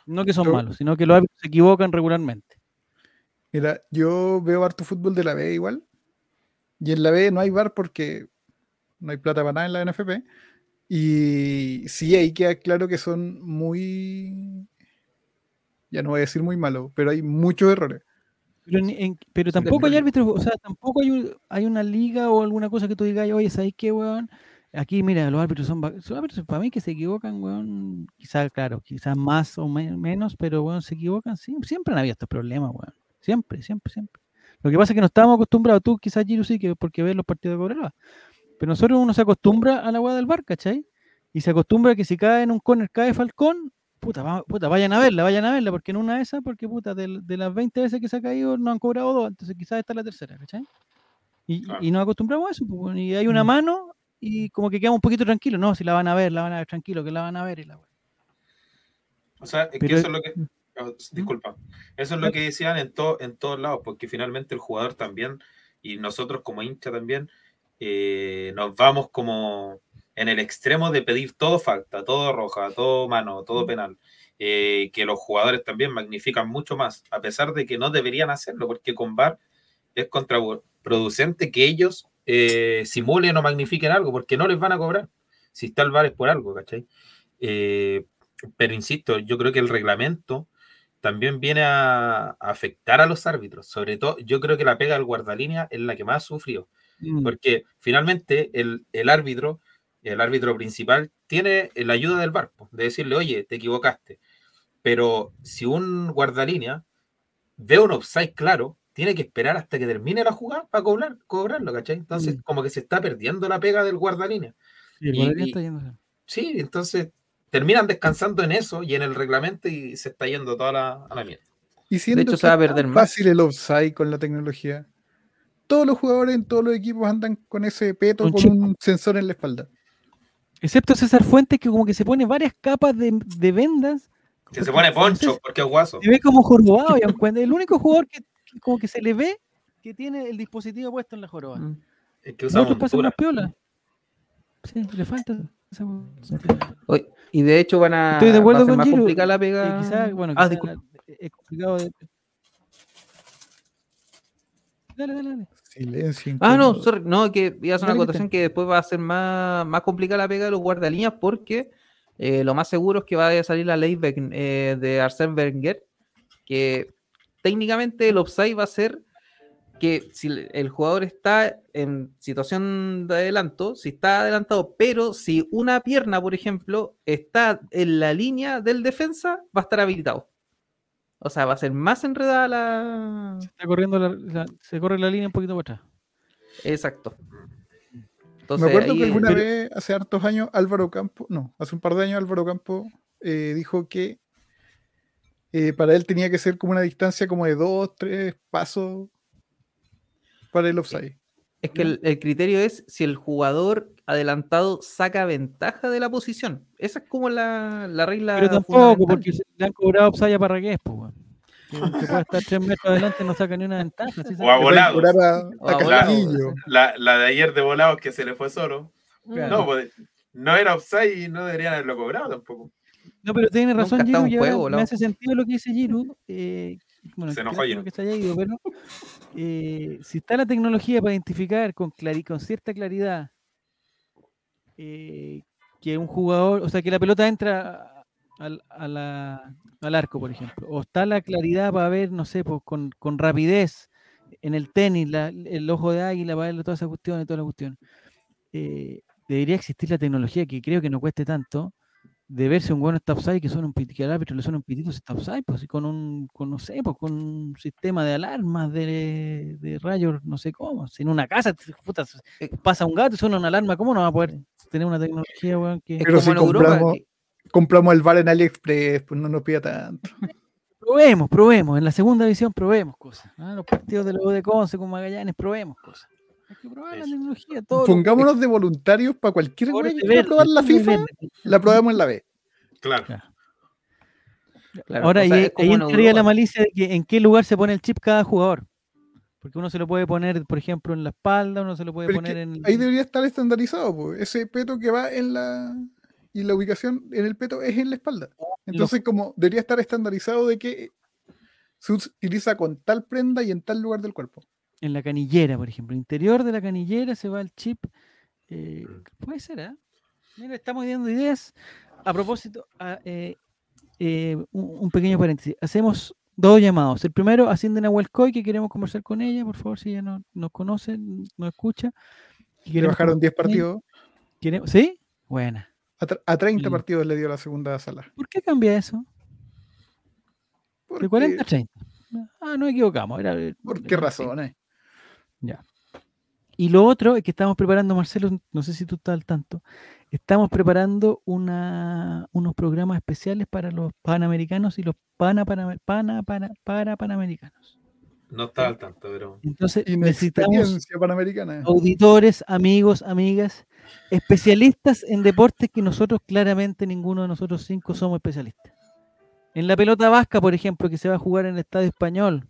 ¿no? Que son Yo- malos, sino que los árbitros se equivocan regularmente. Mira, yo veo harto fútbol de la B igual. Y en la B no hay VAR porque no hay plata para nada en la NFP. Y sí, ahí queda claro que son muy. Ya no voy a decir muy malos, pero hay muchos errores. Pero, ni- en- pero tampoco hay árbitros, o sea, tampoco hay, un- hay una liga o alguna cosa que tú digas, oye, ¿sabes qué, weón? Aquí, mira, los árbitros son, los árbitros para mí que se equivocan, weón, quizás, claro, quizás más o me- menos, pero, weón, se equivocan, sí, siempre han habido estos problemas, weón, siempre, siempre, siempre. Lo que pasa es que no estábamos acostumbrados, tú quizás, Giru, sí, que porque ves los partidos de Cobreloa, pero nosotros uno se acostumbra a la weá del bar, ¿cachai? Y se acostumbra a que si cae en un corner, cae Falcón, puta, va- puta, vayan a verla, vayan a verla, porque en una de esas, porque puta, de, de las 20 veces que se ha caído, no han cobrado dos, entonces quizás esta es la tercera, ¿cachai? Y, Claro. y nos acostumbramos a eso. pues, y hay una Mm. mano y como que quedamos un poquito tranquilos. No, si la van a ver, la van a ver tranquilo, que la van a ver. Y la... O sea, es que eso es lo que. oh, disculpa. Eso es lo que decían en, to- en todos lados, porque finalmente el jugador también, y nosotros como hincha también, eh, nos vamos como en el extremo de pedir todo falta, todo roja, todo mano, todo penal. eh, que los jugadores también magnifican mucho más, a pesar de que no deberían hacerlo, porque con VAR es contraproducente que ellos eh, simulen o magnifiquen algo, porque no les van a cobrar. Si está el VAR es por algo, ¿cachai? Eh, pero insisto, yo creo que el reglamento también viene a, a afectar a los árbitros. Sobre todo, yo creo que la pega del guardalínea es la que más sufrió. Mm. Porque finalmente el, el árbitro, el árbitro principal, tiene la ayuda del VAR, po, de decirle, oye, te equivocaste. Pero si un guardalínea ve un offside claro, tiene que esperar hasta que termine la jugada para cobrar, cobrarlo, ¿cachai? Entonces, Mm. como que se está perdiendo la pega del guardalínea. Y está. Sí, entonces terminan descansando en eso y en el reglamento y se está yendo toda la, a la mierda. Y siendo hecho, que se va a perder más. fácil el offside con la tecnología. Todos los jugadores en todos los equipos andan con ese peto Con con chip. un sensor en la espalda. Excepto César Fuentes, que como que se pone varias capas de, de vendas. Que se pone poncho porque es guaso. Se ve como jorobado, y aunque el único jugador que, que como que se le ve que tiene el dispositivo puesto en la joroba. Mm. Es que usa pasan montura. más piola. Sí, le falta. y de hecho van a, Estoy de acuerdo con más Giro, complicada la Y pega. quizá, bueno, ah, quizá es complicado de... Dale, dale, dale. Silencio. Ah, no, sorry, no, que iba a hacer una acotación que después va a ser más, más complicada la pega de los guardalíneas porque eh, lo más seguro es que vaya a salir la ley eh, de Arsène Wenger, que técnicamente el offside va a ser que si el jugador está en situación de adelanto, si está adelantado, pero si una pierna, por ejemplo, está en la línea del defensa, va a estar habilitado. O sea, va a ser más enredada la... Está corriendo la, la- se corre la línea un poquito para atrás. Exacto. Me acuerdo ahí, que alguna eh, vez, hace hartos años, Álvaro Campo, no, hace un par de años Álvaro Campo eh, dijo que eh, para él tenía que ser como una distancia como de dos, tres pasos para el offside. Es que el, el criterio es si el jugador adelantado saca ventaja de la posición. Esa es como la, la regla. Pero tampoco, porque se- le han cobrado Psaya a Parragués, pues. Que, que puede estar tres metros adelante no saca ni una ventaja. ¿sí O a volados. cobrar a, O a a. La, la de ayer de volados que se le fue solo. Claro. No, pues, no era offside y no deberían haberlo cobrado tampoco. No, pero tiene razón, Giru, un y ahora juego, me hace sentido lo que dice Giru. eh, bueno, Se enojó que se haya ido, pero eh, si está la tecnología para identificar con, clari- con cierta claridad eh, que un jugador, o sea, que la pelota entra al, a la- al arco, por ejemplo, o está la claridad para ver, no sé, pues, con, con rapidez en el tenis, la- el ojo de águila, para ver todas esas cuestiones, todas las cuestiones. eh, debería existir la tecnología que creo que no cueste tanto de ver si un bueno está offside, que, suena un que al árbitro le suena un pitito si está offside, pues con un, con, no sé, pues con un sistema de alarmas de, de rayos, no sé cómo. Si en una casa puta, Eh, pasa un gato y suena una alarma, ¿cómo no va a poder tener una tecnología, weón, que Es Pero como si en Europa. compramos- que- Compramos el bar en AliExpress, pues no nos pida tanto. probemos, probemos, en la segunda división probemos cosas. ¿ah? Los partidos de los de Conce con Magallanes, probemos cosas. Hay que probar la tecnología, todo. lo- Pongámonos de voluntarios para cualquier Ahora güey que quiera verde, probar la FIFA, verde. la probamos en la B. Claro. claro, Ahora, o sea, ahí, entraría la Europa. malicia de que en qué lugar se pone el chip cada jugador. Porque uno se lo puede poner, por ejemplo, en la espalda, uno se lo puede Pero poner en. ahí debería estar estandarizado, pues. Ese peto que va en la. Y la ubicación en el peto es en la espalda. Entonces, como debería estar estandarizado de que se utiliza con tal prenda y en tal lugar del cuerpo. en la canillera, por ejemplo. Interior de la canillera se va el chip. eh, puede ser, ¿ah? Mira, estamos dando ideas. A propósito, a, eh, eh, un, un pequeño paréntesis. Hacemos dos llamados. El primero, ascienden a Huelcoy, que queremos conversar con ella, por favor, si ella no, nos conoce, nos escucha. que bajaron 10 conversar con ella. partidos. Queremos- ¿Sí? Buena. A, a 30 Mm. partidos le dio la segunda sala. ¿Por qué cambia eso? ¿Por De 40 a qué, 30. Ah, no equivocamos. Era, ¿Por qué razones? Y lo otro es que estamos preparando, Marcelo, no sé si tú estás al tanto, estamos preparando una, unos programas especiales para los panamericanos y los pana, pana, pana, pana- para panamericanos. No estaba al tanto, pero. Entonces necesitamos panamericana. auditores, amigos, amigas, especialistas en deportes que nosotros claramente ninguno de nosotros cinco somos especialistas. En la pelota vasca, por ejemplo, que se va a jugar en el Estadio Español,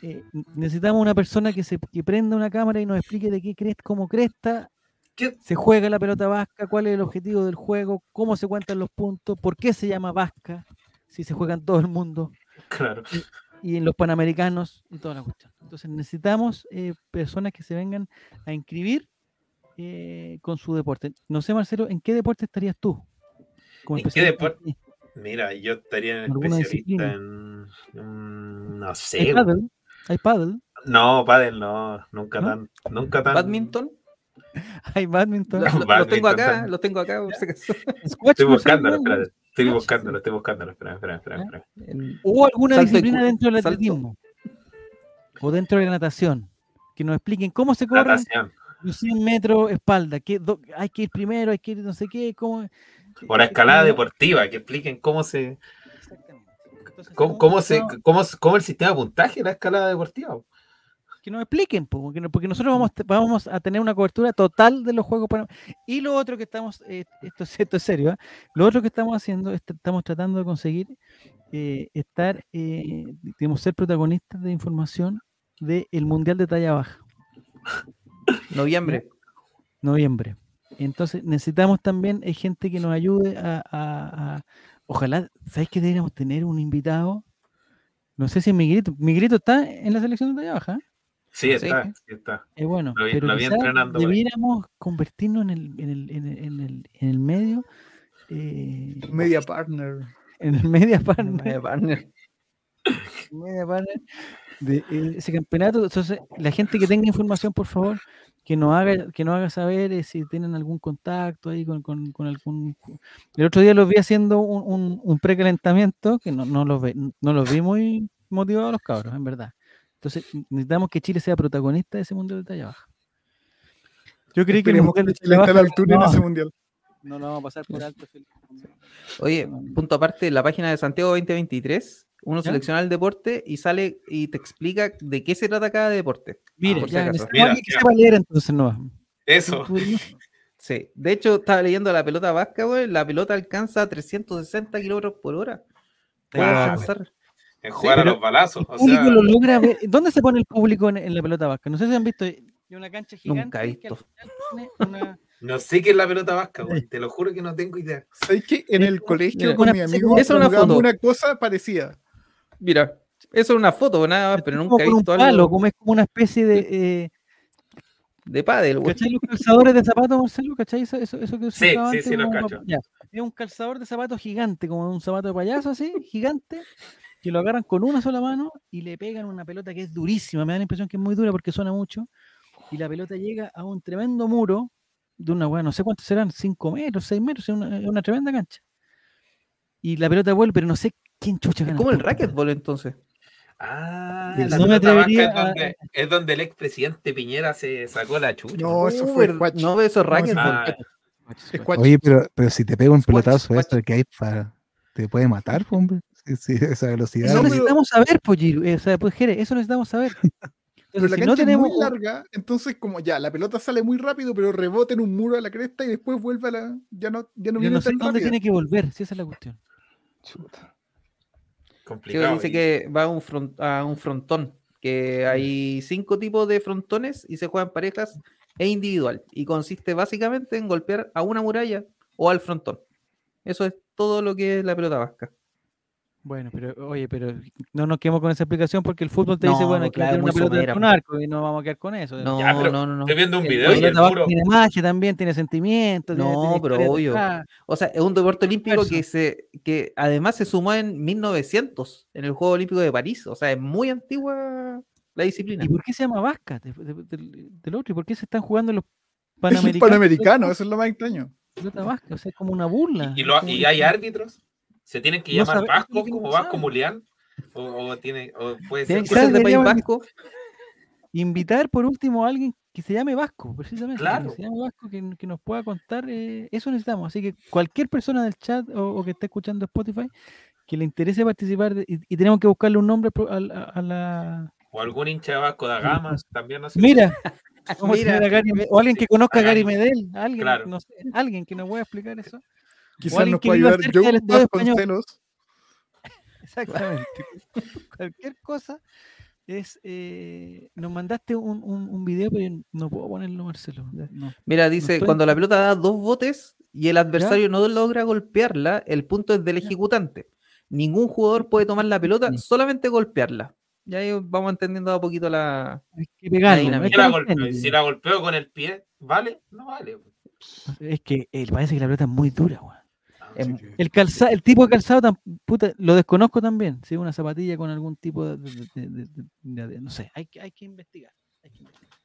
eh, necesitamos una persona que se que prenda una cámara y nos explique de qué cresta, cómo cresta ¿Qué? se juega la pelota vasca, cuál es el objetivo del juego, cómo se cuentan los puntos, por qué se llama vasca, si se juega en todo el mundo Claro. y en los panamericanos y toda la cuestión. Entonces necesitamos eh, personas que se vengan a inscribir eh, con su deporte. No sé, Marcelo, ¿en qué deporte estarías tú? Como ¿En qué deporte? Mira, yo estaría en ¿Alguna especialista en. No ¿Hay sé. paddle? ¿Hay paddle? No, pádel no. Nunca ¿No? tan. Nunca tan. Badminton. ¿Hay badminton? Lo- lo- tengo acá, los tengo acá. por si acaso. Squash, Estoy buscándolo. Estoy buscándolo, estoy buscándolo. Espera, espera, espera, espera. En- ¿O alguna Salto disciplina dentro del atletismo? O dentro de la natación. Que nos expliquen cómo se corren Natación. los 100 metros espalda. ¿Qué, do- hay que ir primero, hay que ir no sé qué. Cómo, O la escalada cómo- deportiva, que expliquen cómo se. Exactamente. Entonces, Cómo, cómo se cómo, cómo el sistema de puntaje de la escalada deportiva. Que nos expliquen, po, porque, no- porque nosotros vamos, vamos a tener una cobertura total de los Juegos. Y lo otro que estamos, eh, esto, es- esto es serio, ¿ah? lo otro que estamos haciendo, es, estamos tratando de conseguir eh, estar, eh, digamos, ser protagonistas de información del Mundial de Talla Baja, Noviembre. noviembre. Entonces necesitamos también eh, gente que nos ayude a, a- a- Ojalá, ¿sabéis que deberíamos tener un invitado? No sé si Miguelito. Miguelito está en la selección de Talla Baja. Sí, está, sí está. Es bueno, Lo vi- pero lo vi quizás entrenando por ahí. debiéramos convertirnos en el, en el, en el, en el, en el medio, eh, Media partner. en el media partner, partner. media partner de eh, ese campeonato. Entonces, la gente que tenga información, por favor, que nos haga, que nos haga saber eh, si tienen algún contacto ahí con, con, con algún. El otro día los vi haciendo un, un, un precalentamiento que no, no los ve, no los vi muy motivados los cabros, en verdad. Entonces, necesitamos que Chile sea protagonista de ese mundial de talla baja. Yo creí que el Esperemos mundial que de Chile esté a la altura en no, ese mundial. no lo vamos a pasar por alto, Felipe. Oye, punto aparte, la página de Santiago 2023, uno ¿Ya? selecciona el deporte y sale y te explica de qué se trata cada deporte. Mire, por si ya, acaso. necesitamos Mira, que mira. sepa leer entonces no. Eso. Sí, de hecho, estaba leyendo la pelota vasca, güey. La pelota alcanza 360 kilómetros por hora. Ah, alcanzar. En jugar a los balazos. El O público sea, lo logra ver. ¿Dónde se pone el público en, en la pelota vasca? No sé si han visto. Hay una cancha gigante. Nunca he que al visto. final tiene una- no sé qué es la pelota vasca, güey. Te lo juro que no tengo idea. ¿Sabes que En el Mira, colegio con una- mi amigo esa es una foto. una cosa parecida. Mira, eso es una foto, nada más, pero nunca he un visto palo, algo como es como una especie de. eh, de pádel, güey. ¿Cachai los calzadores de zapatos, Marcelo? ¿Cachai eso, eso, eso que Sí, usaba sí, antes sí, los cacho. Es un calzador de zapatos gigante, como un zapato de payaso así, gigante, que lo agarran con una sola mano y le pegan una pelota que es durísima. Me da la impresión que es muy dura porque suena mucho. Y la pelota llega a un tremendo muro de una weá, no sé cuántos serán, 5 metros, 6 metros, es una, es una tremenda cancha. Y la pelota vuelve, pero no sé quién chucha Es gana como el racquetball entonces. Ah, No la me vasca atrevería es a- donde, es donde el expresidente Piñera se sacó la chucha. No, eso fue squash. No, eso es racquetball. Ah. Oye, pero, pero si te pego un Squash, pelotazo, esto que hay para. Te puede matar, hombre. Sí, sí, esa velocidad. Eso No, pero- necesitamos saber, Giro, eh, o sea, pues, Jere, eso necesitamos saber. Pero Entonces, la si cancha no tenemos es muy larga, entonces como ya, la pelota sale muy rápido, pero rebota en un muro a la cresta y después vuelve a la... Ya no, ya no Yo viene no sé tan dónde rápida. tiene que volver, si esa es la cuestión. Chuta. Sí, complicado. dice que va a un, front- a un frontón, que hay cinco tipos de frontones y se juegan parejas e individual. Y consiste básicamente en golpear a una muralla o al frontón. Eso es todo lo que es la pelota vasca. Bueno, pero oye, pero no nos quedemos con esa explicación porque el fútbol te dice, No, bueno, hay que claro, meter una pelota un arco y no vamos a quedar con eso. No, Ya, pero no, no, no. Estoy viendo un El video y el vasca muro. tiene magia también, tiene sentimientos. tiene- No, tiene pero historia obvio. O sea, es un deporte olímpico que se que además se sumó en 1900 en el Juego Olímpico de París. O sea, es muy antigua la disciplina. ¿Y por qué se llama vasca de- de- del- del otro? ¿Y por qué se están jugando los Es panamericanos? panamericano, eso es lo más extraño. Vasca, o sea, es como una burla. ¿Y, es lo- y hay árbitros? ¿Se tienen que llamar no como Vasco. Mulián? O, o tiene, o puede ser que ser de País Vasco. invitar por último a alguien que se llame Vasco, precisamente. que Claro. se llame Vasco, que, que nos pueda contar. eh, eso necesitamos. Así que cualquier persona del chat o, o que esté escuchando Spotify que le interese participar de- y, y tenemos que buscarle un nombre a, a la, O algún hincha de Vasco da Gama, también no sé. Mira, ¿cómo se Mira, llama Gary Me- o alguien que conozca a Gary Gary. Medel, alguien, Claro. no sé, alguien que nos pueda explicar eso. Quizás nos pueda ayudar Estadio Español. Vasconcelos. Exactamente. Cualquier cosa es. eh, nos mandaste un, un, un video, pero yo no puedo ponerlo, Marcelo. No. Mira, dice, cuando la pelota da dos botes y el adversario no logra golpearla, el punto es del ejecutante. Ningún jugador puede tomar la pelota, Sí. solamente golpearla. Ya ahí vamos entendiendo a poquito la... Hay que pegarlo. dinámica. es Si que la, golpeo, entiende. si la golpeo con el pie, ¿vale? No vale. Es que eh, parece que la pelota es muy dura, weón. Em, El, calza, el tipo de calzado, tan- puta, lo desconozco también. Si es una zapatilla con algún tipo de. de- de- de- de- de- no sé, hay, que- hay que investigar. hay que investigar.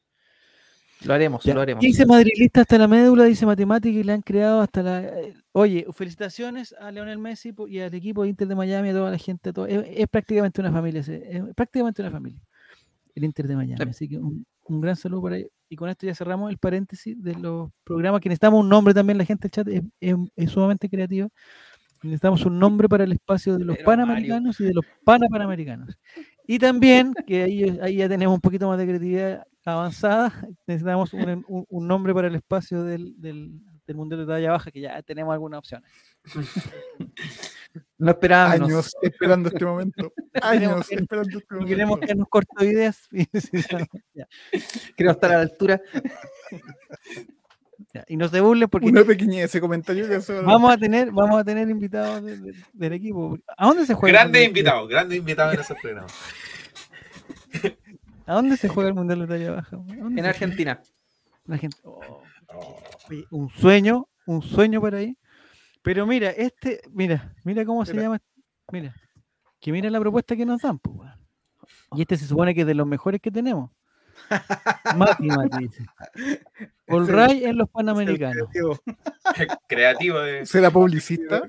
Lo haremos, Ya, lo haremos. Dice madrilista hasta la médula, dice matemática y le han creado hasta la. eh, Oye, felicitaciones a Leonel Messi y al equipo de Inter de Miami, a toda la gente. a todo- es, es prácticamente una familia, es prácticamente una familia. El Inter de Miami. Sí. Así que un, un gran saludo para ellos. Y con esto ya cerramos el paréntesis de los programas que necesitamos un nombre también. La gente del chat es, es- es sumamente creativa. Necesitamos un nombre para el espacio de los Pero, Mario. panamericanos y de los panapanamericanos. Y también, que ahí, ahí ya tenemos un poquito más de creatividad avanzada, necesitamos un, un- un nombre para el espacio del, del, del Mundial de Talla Baja, que ya tenemos algunas opciones. No esperaba menos. Años esperando este momento. Años que- esperando este No queremos momento. que nos corto ideas. Quiero estar a la altura. Y no se burlen porque Una pequeñez ese comentario que hace vamos a tener, vamos a tener invitados de- de- del equipo. ¿A dónde se juega? el Grandes Mundial de- invitados, grandes invitados en esos programas. ¿A dónde se juega el Mundial de Talla Baja? ¿A dónde En Argentina. La gente, oh, oye, un sueño, un sueño para ahí. Pero mira, este, mira, mira cómo se llama. Mira, que mira la propuesta que nos dan, pues. Y este se supone que es de los mejores que tenemos. Mati, Mati dice. All right en los Panamericanos. Creativo de. ¿Será publicista?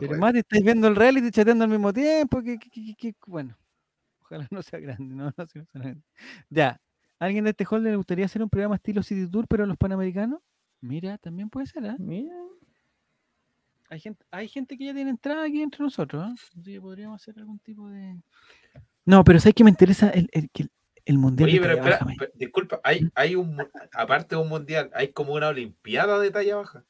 Pero Mati, estáis viendo el reality y chateando al mismo tiempo. Que, que- que- que- bueno, ojalá no sea grande. No, no sea grande. Ya, ¿alguien de este holder le gustaría hacer un programa estilo City Tour, pero en los Panamericanos? Mira, también puede ser, ¿ah? Mira. Hay gente, hay gente que ya tiene entrada aquí entre nosotros. Así que podríamos hacer algún tipo de. No, pero sé que me interesa el, el, el- el mundial. Oye, de pero talla espera, baja, disculpa, hay, hay un, aparte de un mundial, hay como una olimpiada de talla baja.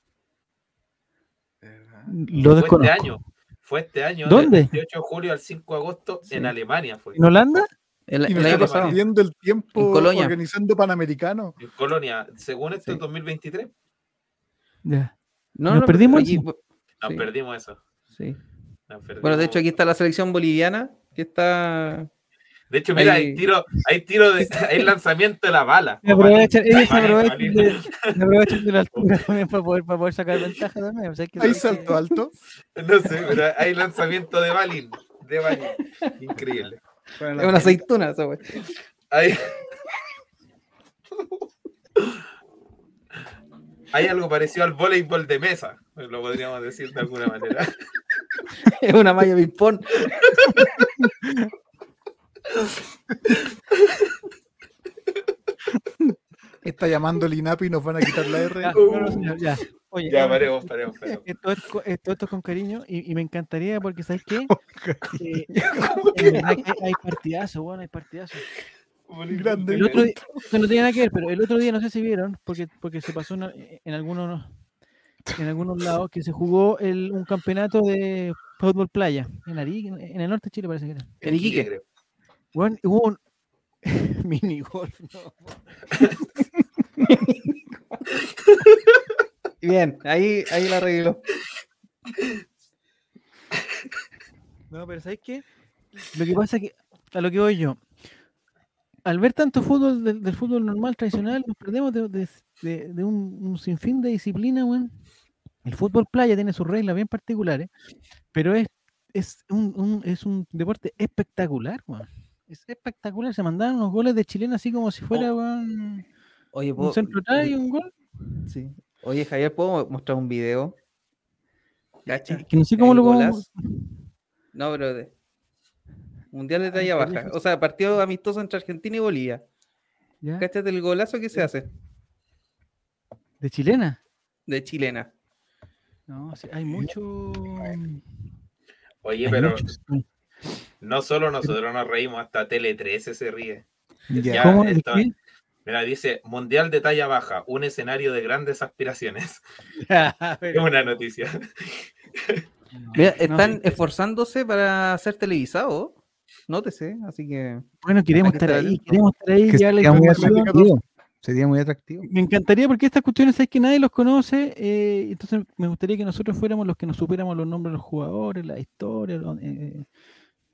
Lo Fue este año. Fue este año. ¿Dónde? Del 18 de julio al 5 de agosto en Alemania fue. ¿En Holanda? El, Y el año pasado. perdiendo el tiempo En Colonia. organizando Panamericano. En Colonia, según esto, Sí. en 2023. Ya. No, ¿Nos no, perdimos aquí- eso? Nos Sí. perdimos eso. sí. nos Bueno, de hecho, perdimos. aquí está la selección boliviana, que está. De hecho, mira, ahí- hay tiro, hay tiro de, hay lanzamiento de la bala. Se aprovechan, ellos aprovechan de, aprovechan de la altura también para poder, para poder sacar ventaja también. O sea, hay que Hay saber que- salto alto. No sé, pero hay lanzamiento de balín. De balín. Increíble. Es una aceituna esa wey. Hay... Hay algo parecido al voleibol de mesa, lo podríamos decir de alguna manera. Es una malla de ping-pong. Está llamando el INAPI y nos van a quitar la R. Ya, no, no, señor, ya. Oye, Ya, no, paremos, paremos, paremos. Esto esto, esto es con cariño y, y me encantaría porque, ¿sabes qué? Eh, que hay partidazos, bueno, hay partidazos. Grande. El otro día, no tiene nada que ver, pero el otro día no sé si vieron, porque, porque se pasó en, en algunos en algunos lados que se jugó el, un campeonato de fútbol playa en Arica, en, en el norte de Chile parece que era. En Iquique. creo. Bueno, hubo un mini golf, no. Bien, ahí, ahí la arregló. No, pero ¿sabes qué? Lo que pasa es que, a lo que voy yo, al ver tanto fútbol del, del fútbol normal, tradicional, nos perdemos de, de- de- de un, un sinfín de disciplina, weón. El fútbol playa tiene sus reglas bien particulares, pero es, es, un, un- es un deporte espectacular, weón. Es espectacular, se mandaron unos goles de chilena así como si fuera weón, Oye, un ¿puedo- centro atrás y un gol. sí. Oye, Javier, ¿puedo mostrar un video? ¿Cacha? Que no sé cómo lo podemos... No, pero de... Mundial de Ah, talla baja. O sea, partido amistoso entre Argentina y Bolivia. ¿ya? Cáchate el golazo que se hace ¿De chilena? de chilena. No, sí, hay mucho... Oye, hay pero muchos- No solo nosotros nos reímos, hasta Tele 13 se ríe. Ya. Ya, ¿Cómo? esto- ¿Qué? Mira, dice Mundial de talla baja, un escenario de grandes aspiraciones. Es una noticia. Mira, están esforzándose para ser televisados. Nótese, así que. Bueno, queremos estar estar ahí, queremos estar ahí, Que sería muy atractivo. Sería muy atractivo. Me encantaría porque estas cuestiones es que nadie los conoce, eh, entonces me gustaría que nosotros fuéramos los que nos supiéramos los nombres de los jugadores, la historia eh,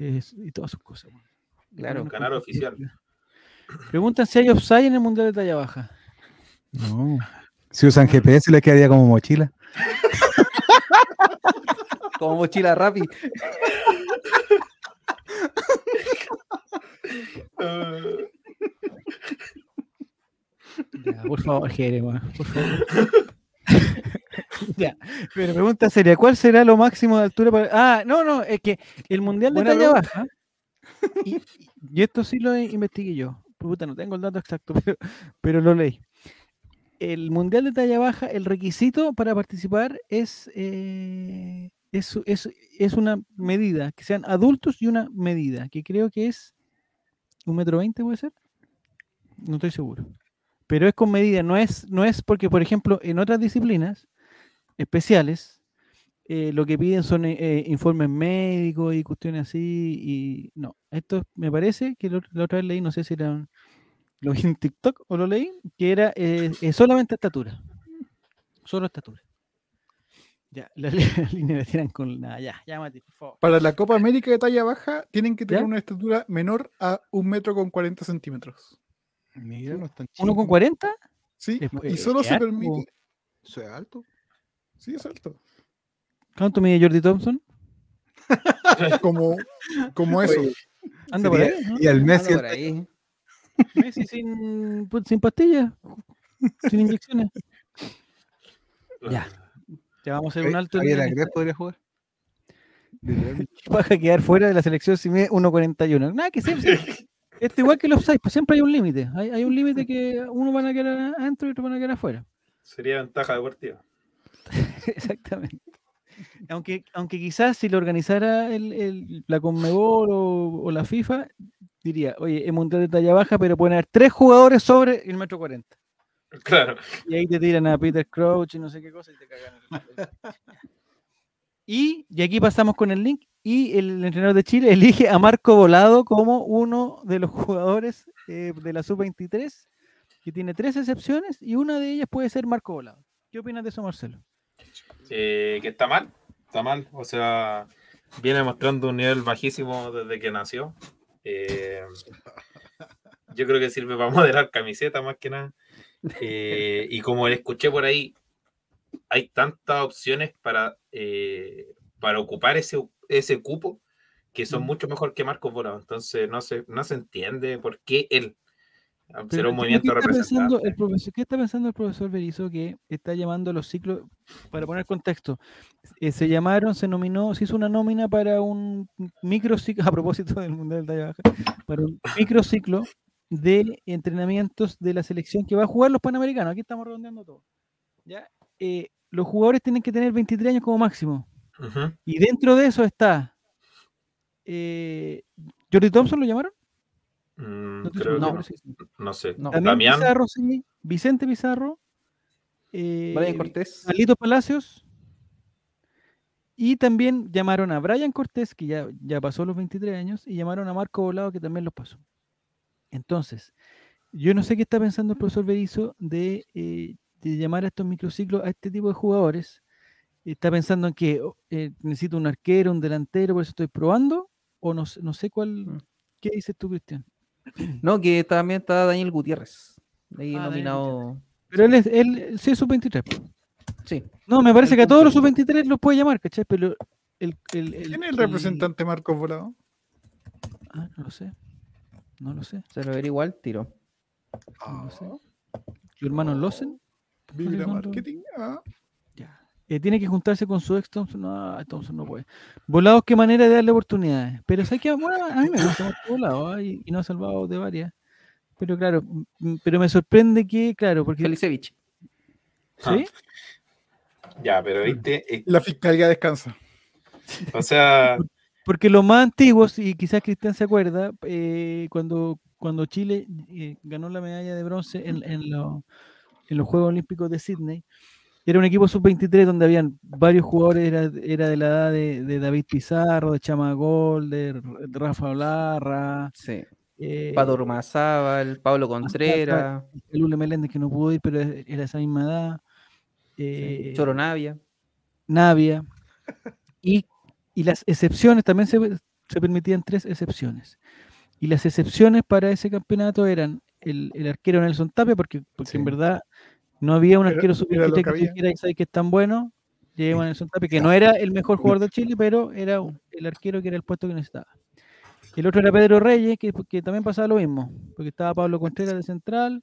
eh, y todas sus cosas. Claro, Bueno, canal oficial. Preguntan si hay offside en el Mundial de talla baja. No. Si usan GPS les quedaría como mochila. Como mochila Rappi. Ya, por favor, Jere, weón, por favor. ya, pero pregunta seria, ¿cuál será lo máximo de altura para... Ah, no, no, es que el Mundial de Buena talla pregunta. baja, y, y esto sí lo investigué yo, puta, no tengo el dato exacto, pero, pero lo leí. El Mundial de talla baja, el requisito para participar es, eh, es, es, una medida, que sean adultos y una medida, que creo que es un metro veinte, puede ser. No estoy seguro. Pero es con medida, no es, no es porque, por ejemplo, en otras disciplinas especiales, eh, lo que piden son eh, eh, informes médicos y cuestiones así. Y no, esto me parece que la otra vez leí, no sé si era, lo vi en TikTok o lo leí, que era eh, eh, solamente estatura. Solo estatura. Ya, la, la línea la tiran con nada, ya, ya, Mati, por favor. Para la Copa América de talla baja tienen que tener ¿Ya? una estatura menor a un metro con 40 centímetros. Mira, no es tan ¿Uno con chico. 40? Sí, y solo se alto. permite. Eso es alto. Sí, es alto. ¿Cuánto mide Jordi Thompson? Como, como eso. Anda por ahí, ¿no? Y al Anda Messi por ahí. Messi sin, pues, sin pastillas, sin inyecciones. Ya. Ya vamos a hacer un alto. Javier podría jugar. Vas a quedar fuera de la selección si mide 1.41. Nada, que siempre. Esto igual que los offside, pues siempre hay un límite. Hay, hay un límite que uno van a quedar adentro y otro van a quedar afuera. Sería ventaja deportiva. Exactamente. Aunque, aunque quizás si lo organizara el, el- la Conmebol o, o la FIFA, diría, oye, es mundial de talla baja, pero pueden haber tres jugadores sobre el metro 40. Claro. Y ahí te tiran a Peter Crouch y no sé qué cosa y te cagan. Y, y aquí pasamos con el link. Y el entrenador de Chile elige a Marco Volado como uno de los jugadores eh, de la sub-23, que tiene tres excepciones y una de ellas puede ser Marco Volado. ¿Qué opinas de eso, Marcelo? Eh, que está mal, está mal. O sea, viene mostrando un nivel bajísimo desde que nació. Eh, yo creo que sirve para modelar camiseta más que nada. Eh, y como le escuché por ahí, hay tantas opciones para, eh, para ocupar ese, ese cupo que son Mm. mucho mejor que Marcos Volado. Entonces no se, no se entiende por qué él. Pero Será un ¿qué- movimiento ¿qué está, pensando el profesor, ¿Qué está pensando el profesor Berizzo que está llamando los ciclos, para poner contexto, eh, se llamaron, se nominó, se hizo una nómina para un microciclo, a propósito del Mundial de Baja, para un microciclo de entrenamientos de la selección que va a jugar los Panamericanos. Aquí estamos redondeando todo. ¿ya? Eh, los jugadores tienen que tener 23 años como máximo. Y dentro de eso está... Eh, ¿Jordi Thompson lo llamaron? Mm, No creo que no. sí. Sé. Damián. Pizarro, sí. Vicente Pizarro. eh, Brian Cortés. Alito Palacios. Y también llamaron a Brian Cortés, que ya, ya pasó los 23 años, y llamaron a Marco Volado, que también los pasó. Entonces, yo no sé qué está pensando el profesor Berizzo de, eh, de llamar a estos microciclos a este tipo de jugadores. Está pensando en que oh, eh, necesito un arquero, un delantero, por eso estoy probando, o no, sé- no sé cuál. Mm. ¿Qué dices tú, Cristian? No, que también está Daniel Gutiérrez. Ahí Ah, Daniel nominado. Pero él es, él, sí es sub-23. Sí. No, me parece El que a todos los punto. sub-23 los puede llamar, ¿cachai? Pero el, el, el- ¿Quién es el el- representante Marcos Volado? Ah, no lo sé. No lo sé. Se lo verá igual, tiro. No lo sé. ¿Tu hermano Losen? Vibra Marketing. Ah. Eh, tiene que juntarse con su ex Thompson. No, Thompson no puede. Volados, qué manera de darle oportunidades. Pero sé que bueno, a mí me gusta más volado ¿ah? y, y nos ha salvado de varias. Pero claro, m- m- pero me sorprende que, claro, porque. Felicevich. ¿Sí? Ya, pero viste, eh, la fiscalía descansa. o sea, Porque los más antiguos, y quizás Cristian se acuerda, eh, cuando, cuando Chile eh, ganó la medalla de bronce en, en lo- en los Juegos Olímpicos de Sydney, era un equipo sub-23 donde habían varios jugadores, era, era de la edad de, de David Pizarro, de Chamagol, de, Rafa Larra, Sí. eh, Pato Rumazábal, Pablo Contreras, Lule Meléndez que no pudo ir, pero era esa misma edad. sí, eh, Choro Navia. Navia. Y, y las excepciones, también se, se permitían tres excepciones. Y las excepciones para ese campeonato eran el, el arquero Nelson Tapia, porque, porque en verdad no había un arquero era lo sub-23 que que dijera, "¿Sabes que es tan bueno? Lleva a Nelson Tapia, que no era el mejor jugador de Chile, pero era el arquero que era el puesto que necesitaba. El otro era Pedro Reyes, que, que también pasaba lo mismo, porque estaba Pablo Contreras de central,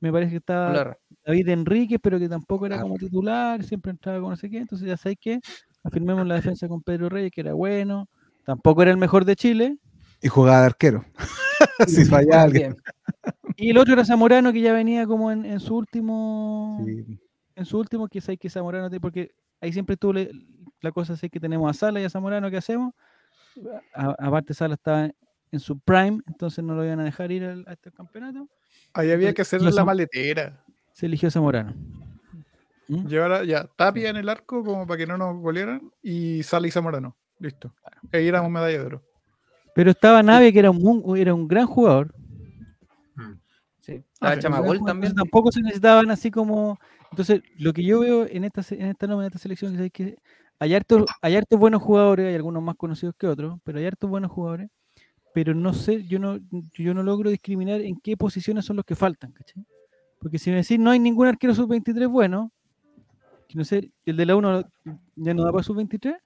me parece que estaba. David Enríquez, pero que tampoco era Ah. como titular, siempre entraba con no sé qué, entonces ya sabéis que afirmemos la defensa con Pedro Reyes, que era bueno, tampoco era el mejor de Chile, Y jugaba de arquero. si fallaba alguien. Y el otro era Zamorano, que ya venía como en, en su último, Sí. en su último, que sabéis que Zamorano, porque ahí siempre tuvo le- la cosa así que tenemos a Sala y a Zamorano, ¿qué hacemos? A- aparte Sala estaba en su prime, entonces no lo iban a dejar ir al- a este campeonato, Ahí había Entonces, que hacer la maletera. se eligió Zamorano. ¿Mm? Llevar ya Tapia en el arco como para que no nos golearan y Sala y Zamorano. Listo. Ahí éramos medalla de oro. Pero estaba Navia, que era un, era un gran jugador. Sí. Ah, Estaba sí. Chamagol también. Tampoco se necesitaban así como. Entonces, lo que yo veo en esta, en esta nómina, en esta selección, es que hay hartos, hay hartos buenos jugadores, hay algunos más conocidos que otros, pero hay hartos buenos jugadores. Pero no sé, yo no, yo no logro discriminar en qué posiciones son los que faltan, ¿cachai? Porque si me decís no hay ningún arquero sub-23 bueno, que no sé, el de la 1 ya no da para sub-23,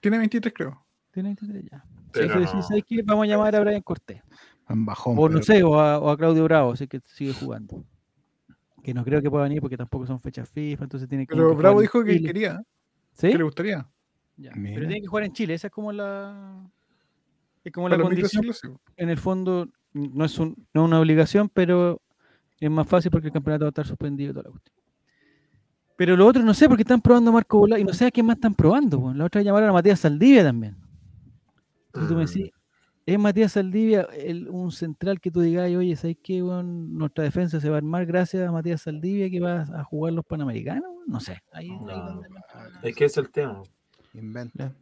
Tiene 23, creo. tiene 23 ya. Pero Eso decís. ¿sabes qué? Vamos a llamar a Brian Cortés. En bajón. O no pero- sé, o a, o a Claudio Bravo, sé que sigue jugando. Que no creo que pueda venir porque tampoco son fechas FIFA, entonces tiene que. Pero que Bravo dijo que Chile. quería, ¿Sí? que le gustaría. Ya. Pero tiene que jugar en Chile, esa es como la. Es como la condición. En el fondo, no es, un, no es una obligación, pero es más fácil porque el campeonato va a estar suspendido y toda la cuestión. Pero lo otro no sé porque están probando a Marco Volado y no sé a quién más están probando. po. La otra llamaron a Matías Saldivia también. Entonces tú me decís, ¿es Matías Saldivia el- un central que tú digas, oye, ¿sabes qué? weón? Nuestra defensa se va a armar gracias a Matías Saldivia que va a jugar los Panamericanos? No sé. Ahí, ahí No. donde me entra la- Es que es el tema. Inventa.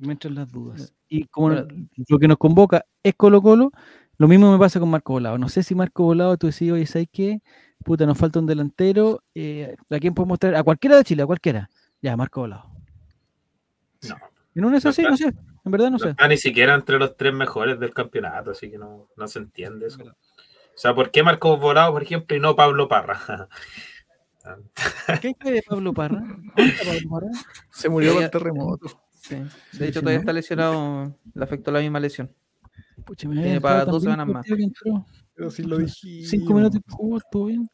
me entran las dudas. Y como Bueno. lo que nos convoca es Colo Colo, lo mismo me pasa con Marco Volado. No sé si Marco Volado tú decís, oye, ¿sabes qué? Puta, nos falta un delantero. eh, ¿A quién podemos traer? A cualquiera de Chile, a cualquiera. Ya, Marco Volado. No. En una es No así, no sé. En verdad no No sé. está ni siquiera entre los tres mejores del campeonato, así que no, no se entiende eso. O sea, ¿por qué Marcos Volado, por ejemplo, y no Pablo Parra? ¿Qué hay de Pablo Parra? ¿Dónde está Pablo Parra? Se murió con Ya- el terremoto. Sí. De Sí, hecho, sí, todavía ¿no? está lesionado. Le afectó la misma lesión. Pucha, me Tiene para dos semanas más. partido que entró. Pero si lo dije. Cinco minutos que jugó, estuvo bien.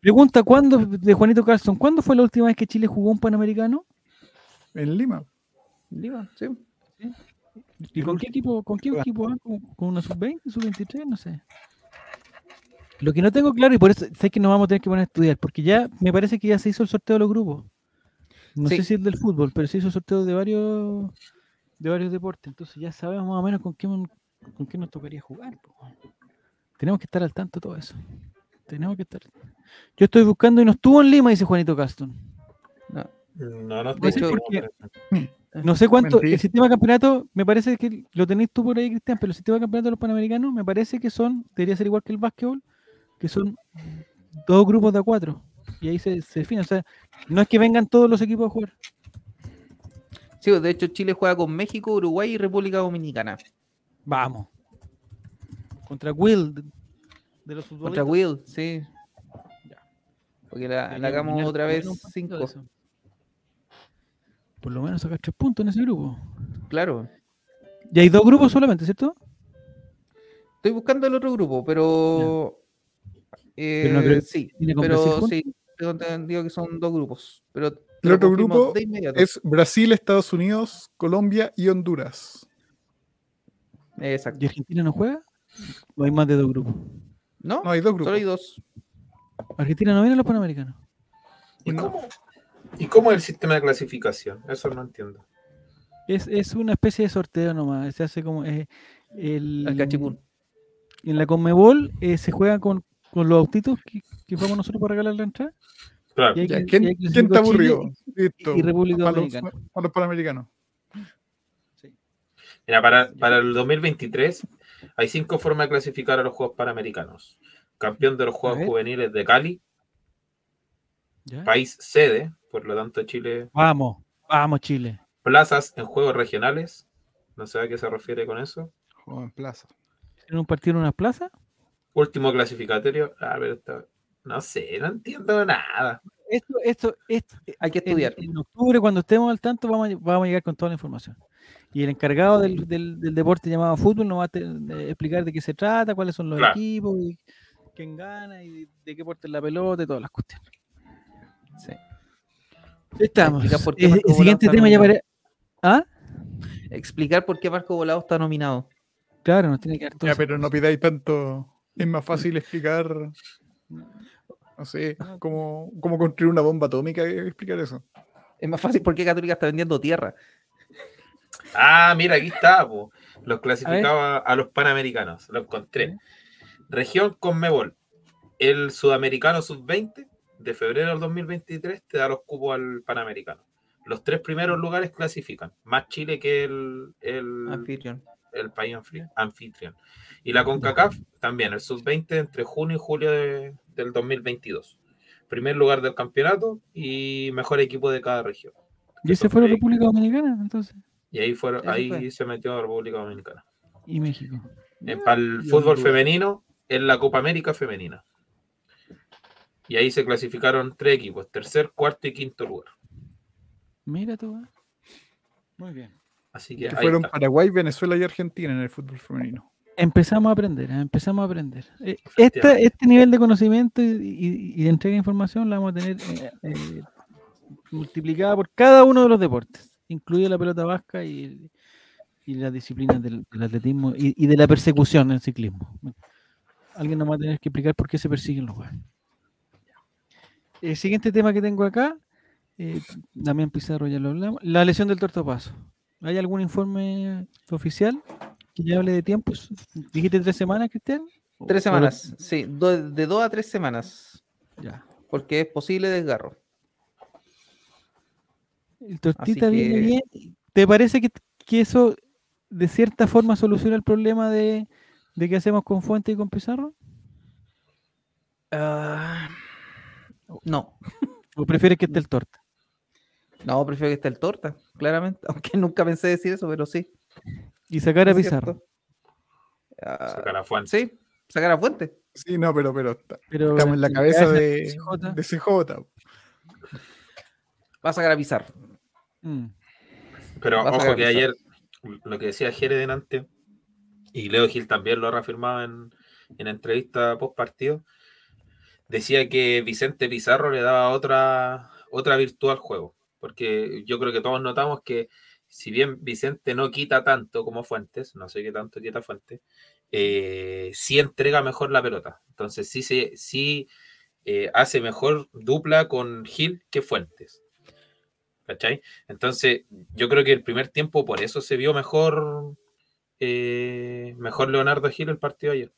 Pregunta, ¿cuándo, de Juanito Carlson, ¿cuándo fue la última vez que Chile jugó un Panamericano? En Lima. Lima, sí. ¿Y con qué equipo, con qué equipo va? ¿Con, con una sub-20, sub-23? No sé. Lo que no tengo claro, y por eso sé que nos vamos a tener que poner a estudiar, porque ya me parece que ya se hizo el sorteo de los grupos. No Sí. sé si el del fútbol, pero se hizo el sorteo de varios de varios deportes. Entonces ya sabemos más o menos con qué, con qué nos tocaría jugar. po. Tenemos que estar al tanto de todo eso. Tenemos que estar. Yo estoy buscando y no estuvo en Lima, dice Juanito Caston. No. No, no De No sé cuánto, el sistema de campeonato, me parece que lo tenéis tú por ahí, Cristian, pero el sistema de campeonato de los panamericanos me parece que son, debería ser igual que el básquetbol, que son dos grupos de a cuatro. Y ahí se, se define. O sea, no es que vengan todos los equipos a jugar. Sí, de hecho, Chile juega con México, Uruguay y República Dominicana. Vamos. Contra Will de, los Contra. Will, sí. Porque la, hagamos otra vez cinco. Por lo menos sacar tres puntos en ese grupo. Claro. Y hay dos grupos solamente, ¿cierto? Estoy buscando el otro grupo, pero. eh, no creo que sí, ¿Tiene con Brasil pero sí. Tengo entendido que son dos grupos. Pero El otro grupo de inmediato. Es Brasil, Estados Unidos, Colombia y Honduras. Exacto. ¿Y Argentina no juega? ¿O hay más de dos grupos? ¿No? No, hay dos Solo grupos. hay dos. Argentina no viene a los panamericanos. ¿Y No. cómo, ¿Y cómo es el sistema de clasificación? Eso no entiendo. Es, es una especie de sorteo nomás. Se hace como. eh, el, Al cachipún. en la Conmebol eh, se juega con, con los autitos que, que fuimos nosotros para regalar la entrada. Claro. Y hay Ya, ¿Quién, y hay que quién clasificó está aburrido? Y República para los, Dominicana. para los panamericanos. Mira, para, para el 2023 hay cinco formas de clasificar a los Juegos Panamericanos. Campeón de los Juegos. Juveniles de Cali, ¿Ya? país sede, por lo tanto Chile, Vamos, vamos, Chile. plazas en Juegos Regionales, no sé a qué se refiere con eso. Juego en plaza. ¿En un partido en una plaza? Último clasificatorio, a ver, está- no sé, no entiendo nada. Esto, esto, esto, Hay que en, estudiar. en octubre, cuando estemos al tanto, vamos a, vamos a llegar con toda la información. Y el encargado del, del- del deporte llamado fútbol nos va a te- de explicar de qué se trata, cuáles son los Claro. equipos, y quién gana y de qué porte es la pelota y todas las cuestiones. Sí. Estamos. El siguiente tema ya para... ¿Ah? Explicar por qué Marco Volado está nominado. Claro, nos tiene que dar todo Ya, pero no pidáis tanto. Es más fácil explicar. No sé, cómo, cómo construir una bomba atómica que explicar eso. Es más fácil porque Católica está vendiendo tierra. Ah, mira, aquí está, po. los clasificaba a, los Panamericanos, lo encontré. Región Conmebol, el Sudamericano Sub-20 de febrero del 2023 te da los cupos al Panamericano. Los tres primeros lugares clasifican, más Chile que el, el, Anfitrión. el país anfi- anfitrión. Y la CONCACAF también, el sub-20 entre junio y julio de- del 2022. Primer lugar del campeonato y mejor equipo de cada región. ¿Y ese fue la República Dominicana, entonces? Y ahí, fueron, ahí fue. se metió República Dominicana. Y México. Eh, para el fútbol femenino, en la Copa América femenina. Y ahí se clasificaron tres equipos, tercer, cuarto y quinto lugar. Mira tú. ¿eh? Muy bien. Así que fueron está. Paraguay, Venezuela y Argentina en el fútbol femenino. Empezamos a aprender, ¿eh? empezamos a aprender. Esta- este nivel de conocimiento y, y- y de entrega de información la vamos a tener eh, eh, multiplicada por cada uno de los deportes, incluida la pelota vasca y, y las disciplinas del, del atletismo y, y de la persecución en el ciclismo. Alguien nos va a tener que explicar por qué se persiguen los juegos. El siguiente tema que tengo acá, eh, Damián Pizarro ya lo hablamos, la lesión del tortopaso. ¿Hay algún informe oficial que ya hable de tiempos? ¿Dijiste tres semanas, Cristian? ¿O- Tres o semanas. Sí, do- de dos a tres semanas. Ya. Porque es posible desgarro. El tortita viene bien. ¿Te parece que, que eso de cierta forma soluciona el problema de, de qué hacemos con Fuente y con Pizarro? Ah, no, ¿O prefieres que esté el torta? no, prefiero que esté el torta, claramente. Aunque nunca pensé decir eso, pero sí. Y sacar a es Pizarro. Ah, Sacar a Fuente. sí, sacar a Fuente. Sí, no, pero, pero ta- Pero estamos en la cabeza de, CJ. de CJ. Va a sacar a Pizarro. Mm. Pero Va ojo que ayer, lo que decía Jere delante, y Leo Gil también lo ha reafirmado en, en entrevista post partido, decía que Vicente Pizarro le daba otra, otra virtud al juego. Porque yo creo que todos notamos que si bien Vicente no quita tanto como Fuentes, no sé qué tanto quita Fuentes, eh, sí entrega mejor la pelota. Entonces sí, se, sí eh, hace mejor dupla con Gil que Fuentes. ¿Cachai? Entonces, yo creo que el primer tiempo por eso se vio mejor eh, mejor Leonardo Gil el partido ayer.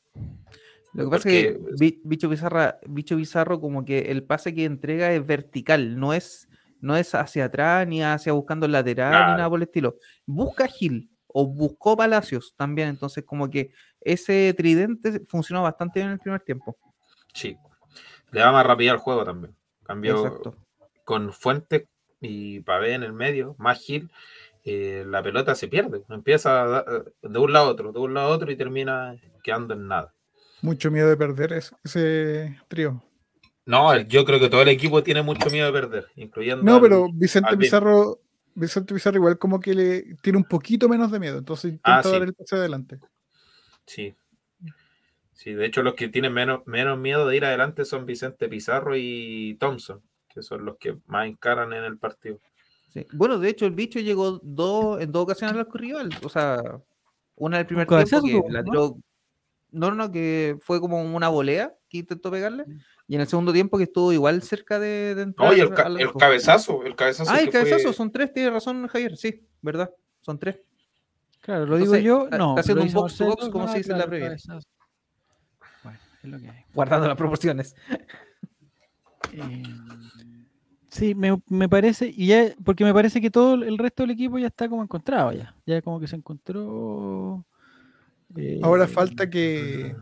Lo que pasa es que Bi- Bicho Pizarro, Bicho Pizarro, como que el pase que entrega es vertical, no es, no es hacia atrás ni hacia buscando el lateral Claro. ni nada por el estilo. Busca Gil o buscó Palacios también, entonces como que ese tridente funcionó bastante bien en el primer tiempo. Sí. Le da más rapidez al juego también. Cambió Exacto. con Fuentes y Pavé en el medio, más Gil, eh, la pelota se pierde. Empieza de un lado a otro, de un lado a otro y termina quedando en nada. Mucho miedo de perder ese, ese trío. No, yo creo que todo el equipo tiene mucho miedo de perder, incluyendo. No, al- pero Vicente al Pizarro, Vicente Pizarro igual como que le tiene un poquito menos de miedo, entonces intenta Ah, sí. dar el pase adelante. Sí. Sí, de hecho los que tienen menos, menos miedo de ir adelante son Vicente Pizarro y Thompson, que son los que más encaran en el partido. Sí. Bueno, de hecho, el bicho llegó dos, en dos ocasiones al rival. O sea, una en el primer tiempo que la ¿no? tiró. No, no, que fue como una volea que intentó pegarle. Y en el segundo tiempo que estuvo igual cerca de, de entrar Oye, el, ca- el cabezazo, el cabezazo. Ah, el que fue- cabezazo, son tres, tiene razón Javier, sí, ¿verdad? son tres. Claro, lo digo yo, no. está haciendo un box to box, como se dice en la previa. Bueno, es lo que hay. Guardando las proporciones. Eh, sí, me, me parece, y ya, porque me parece que todo el resto del equipo ya está como encontrado ya. Ya como que se encontró. Eh, Ahora falta que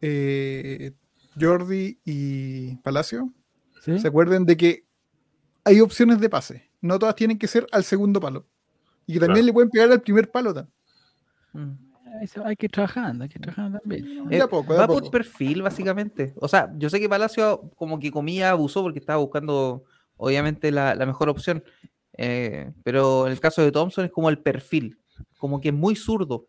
eh, Jordi y Palacio ¿sí? se acuerden de que hay opciones de pase. No todas tienen que ser al segundo palo. Y que también Claro. le pueden pegar al primer palo. Mm. Ahí se- Hay que ir trabajando, hay que ir trabajando también. De Eh, a poco, de va a por poco. perfil, básicamente. O sea, yo sé que Palacio como que comía, abusó porque estaba buscando, obviamente, la, la mejor opción. Eh, pero en el caso de Thompson es como el perfil, como que es muy zurdo.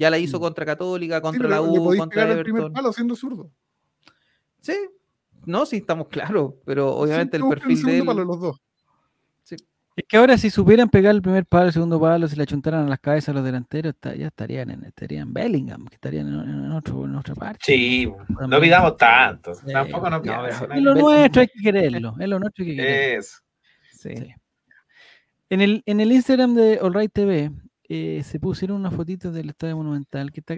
Ya la hizo Mm. contra Católica, contra la U, contra pegar al primer Everton. palo siendo zurdo. Sí, no, sí, estamos claros, pero obviamente el perfil de él. palo los dos. Es que ahora si supieran pegar el primer palo, el segundo palo, si le achuntaran a las cabezas a los delanteros, ya estarían en, estarían en Bellingham, que estarían en, en otro, en otra parte. Sí, no pidamos tanto. Sí, Tampoco nos no, Es lo nuestro, hay que quererlo. Es lo nuestro, hay que quererlo. Eso. Sí. Sí. En el, en el Instagram de Alright TV eh, se pusieron unas fotitos del Estadio Monumental. Que está,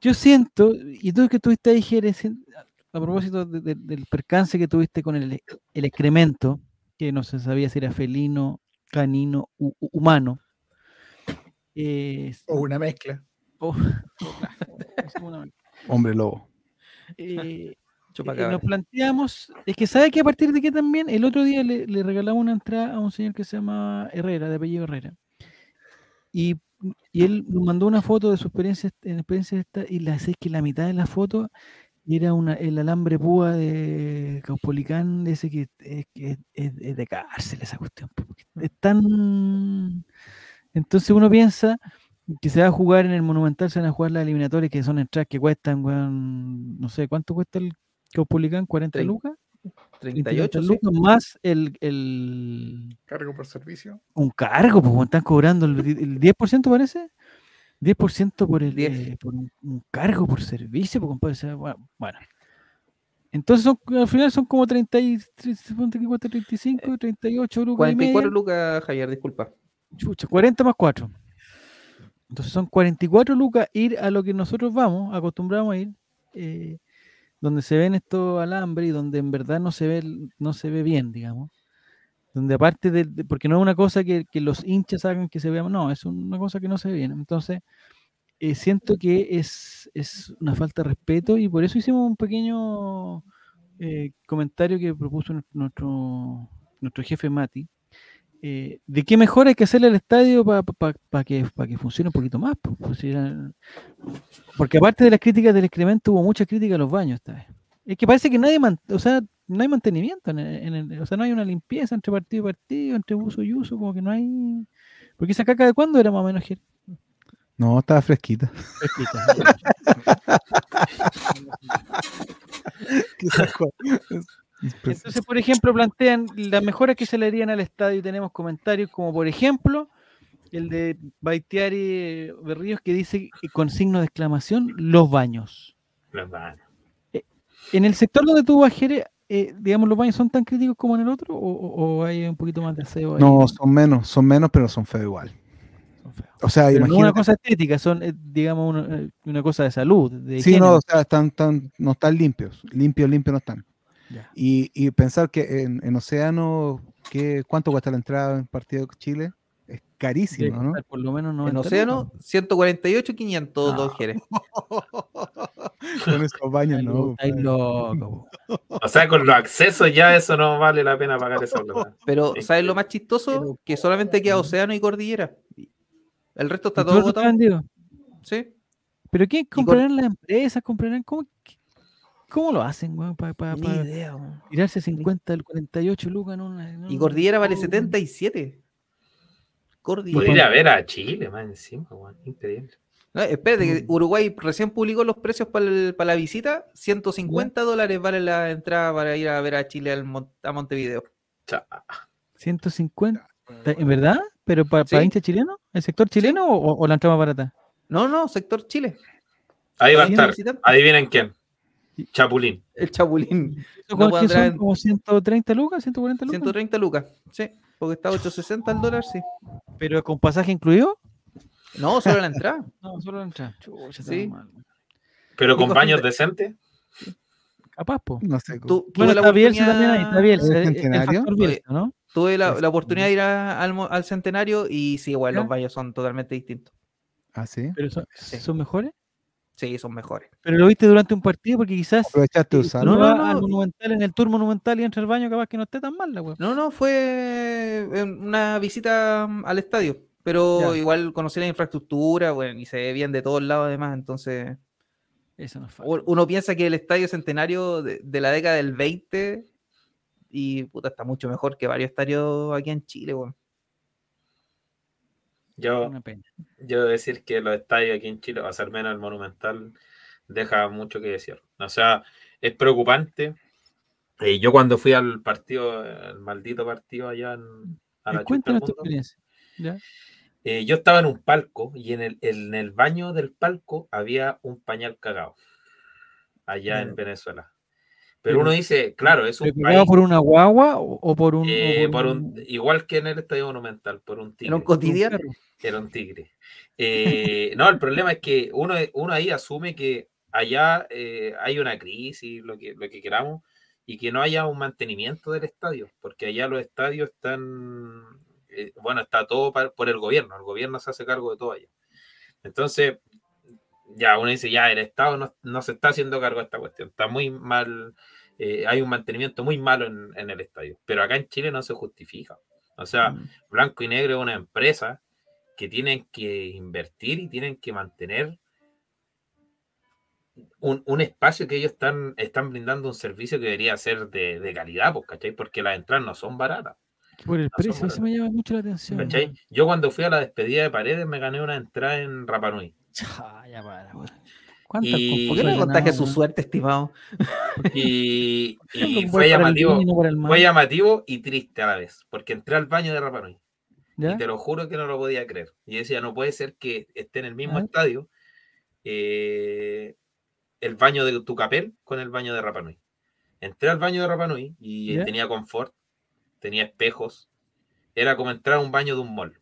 yo siento, y tú que estuviste ahí, Jerez, a propósito de- de- del percance que tuviste con el, el excremento, que no se sabía si era felino, canino, u- u- humano. eh, O una mezcla. o- Hombre lobo. eh, eh, nos planteamos, es que sabe que a partir de qué también, el otro día le, le regalamos una entrada a un señor que se llama Herrera, de apellido Herrera, y, y él nos mandó una foto de su experiencia, en experiencia esta, y la sé que la mitad de la foto era una, el alambre púa de Caupolicán, ese que, es, que es- es- es de cárcel esa cuestión, porque es tan... Entonces uno piensa que se va a jugar en el Monumental, se van a jugar las eliminatorias que son entradas que cuestan, weón, no sé, ¿cuánto cuesta el Caupolicán? ¿40 Trein- lucas? 38, sí. lucas más el, el, Cargo por servicio. un cargo, pues están cobrando el, el 10% parece. 10% por, el, 10. eh, por un, un cargo por servicio, pues, compadre, bueno, bueno. Entonces son, al final son como 30 y, 34, 35, 38 lucas y 44 media. lucas, Javier, disculpa. Chucha, 40 más 4. Entonces son 44 lucas ir a lo que nosotros vamos, acostumbramos a ir, eh, donde se ven estos alambres y donde en verdad no se ve, no se ve bien, digamos. Donde aparte de, porque no es una cosa que, que los hinchas hagan que se vea, no, es una cosa que no se ve bien. Entonces, eh, siento que es, es una falta de respeto y por eso hicimos un pequeño eh, comentario que propuso nues- nuestro, nuestro jefe Mati, eh, de qué mejor hay que hacerle al estadio para que, pa que funcione un poquito más. pues, porque aparte de las críticas del excremento, hubo mucha crítica a los baños esta vez. Es que parece que nadie, man- o sea, no hay mantenimiento, en el- en el- o sea, no hay una limpieza entre partido y partido, entre uso y uso, como que no hay... Porque esa caca de cuándo era más o menos Ger? No, estaba fresquita. Entonces, por ejemplo, plantean las mejoras que se le harían al estadio y tenemos comentarios como, por ejemplo, el de Baitiari Berríos que dice eh, con signo de exclamación, los baños. Los baños. En el sector donde tú vas, Jere, eh, digamos, los baños son tan críticos como en el otro o, hay un poquito más de aseo ahí? No, son menos, son menos, pero son feos igual. Son feos. O sea, Pero no una imagínate. cosa estética, son, eh, digamos, una, eh, una cosa de salud. De Sí, higiene. no, o sea, están, están, no están limpios. Limpios, limpios no están. Y, y pensar que en, en Océano, ¿qué, ¿cuánto cuesta la entrada en partido de Chile? Es carísimo, ¿no? costar Por lo menos En 90 Océano, lucas. 148, 500, dos No. Jerez. Con esos baños, no. Loco. O sea, con los accesos ya eso no vale la pena pagar eso. ¿verdad? Pero. ¿sabes lo más chistoso? Que solamente queda Océano y Cordillera. El resto está ¿Y todo agotado. vendido? Sí. ¿Pero quién comprarán las empresas? ¿Comprarán? ¿Cómo, qué- cómo lo hacen, weón? Para Ni idea. weón. tirarse 50, el 48 lucas en una. en Y Cordillera vale Oh, 77. Podría ir Cordillera. a ver a Chile más encima, weón. Increíble. No, espérate, Mm. que Uruguay recién publicó los precios para, el- para la visita. 150 dólares vale la entrada para ir a ver a Chile al a Montevideo. Cha- 150. ¿En verdad? ¿Pero para Sí. hincha chileno? ¿El sector chileno o, o la entrada más barata? No, no, sector Chile. Ahí va a estar. visitante. Adivinen quién. Chapulín. El Chapulín. ¿Eso No podrá son en- como 130 lucas? ¿140 lucas? 130 lucas. Sí, porque está a 860 el dólar, sí. ¿Pero con pasaje incluido? No, solo la entrada. No, solo la entrada. Chucha, Sí. Pero con baños decentes. Capaz, po. No sé. Tú- Bueno, tuve la está Bielsa también ahí, está oportunidad- Bielsa. ¿El eh, El, centenario? factor Bielsa, ¿no? Tuve la, la oportunidad de ir a- al, centenario y sí, igual los baños son totalmente distintos. Ah, sí. Pero son, Sí. son mejores. Sí, son mejores. Pero lo viste durante un partido porque quizás Aprovechaste usarlo. uno No, va no, al no. monumental en el tour monumental y entra al baño, capaz que no esté tan mal la. No, no, fue eh, una visita mm, al estadio, pero Ya. igual conocí la infraestructura, bueno, y se ve bien de todos lados además, entonces Eso no uno piensa que el estadio centenario de, de la década del 20 y puta, está mucho mejor que varios estadios aquí en Chile, weón. Yo, yo decir que los estadios aquí en Chile, o sea, al menos el Monumental, deja mucho que decir. O sea, es preocupante. Eh, yo cuando fui al partido, el maldito partido allá en, a la chucha del Cuéntanos tu experiencia. ¿Ya? eh, yo estaba en un palco y en el, en el baño del palco había un pañal cagado allá en. Venezuela. Pero uno dice, claro, es un ¿Pero cagado país por una guagua o, o por un. o eh, por un, igual que en el Estadio Monumental, por un tigre. Era un por cotidiano. Era un tigre. Eh, no, el problema es que uno, uno ahí asume que allá eh, hay una crisis, lo que, lo que queramos, y que no haya un mantenimiento del estadio, porque allá los estadios están, eh, bueno, está todo pa- por el gobierno, el gobierno se hace cargo de todo allá. Entonces, ya uno dice, ya el Estado no, no se está haciendo cargo de esta cuestión, está muy mal, eh, hay un mantenimiento muy malo en, en el estadio, pero acá en Chile no se justifica. O sea, Mm. Blanco y Negro es una empresa que tienen que invertir y tienen que mantener un, un espacio que ellos están, están brindando un servicio que debería ser de, de calidad, pues, ¿cachai? Porque las entradas no son baratas, Por el No precio, eso me llama mucho la atención. ¿cachai? Yo cuando fui a la despedida de Paredes me gané una entrada en Rapanui. Ah, ya para, weón. ¿Cuántas Y- ¿Por qué no me contagias su suerte, estimado? Y, fue llamativo, no fue llamativo y triste a la vez, porque entré al baño de Rapanui. Y te lo juro que no lo podía creer. Y decía, no puede ser que esté en el mismo Ah. estadio eh, el baño de Tucapel con el baño de Rapanui. Entré al baño de Rapanui y ¿Ya? tenía confort, tenía espejos. Era como entrar a un baño de un mall.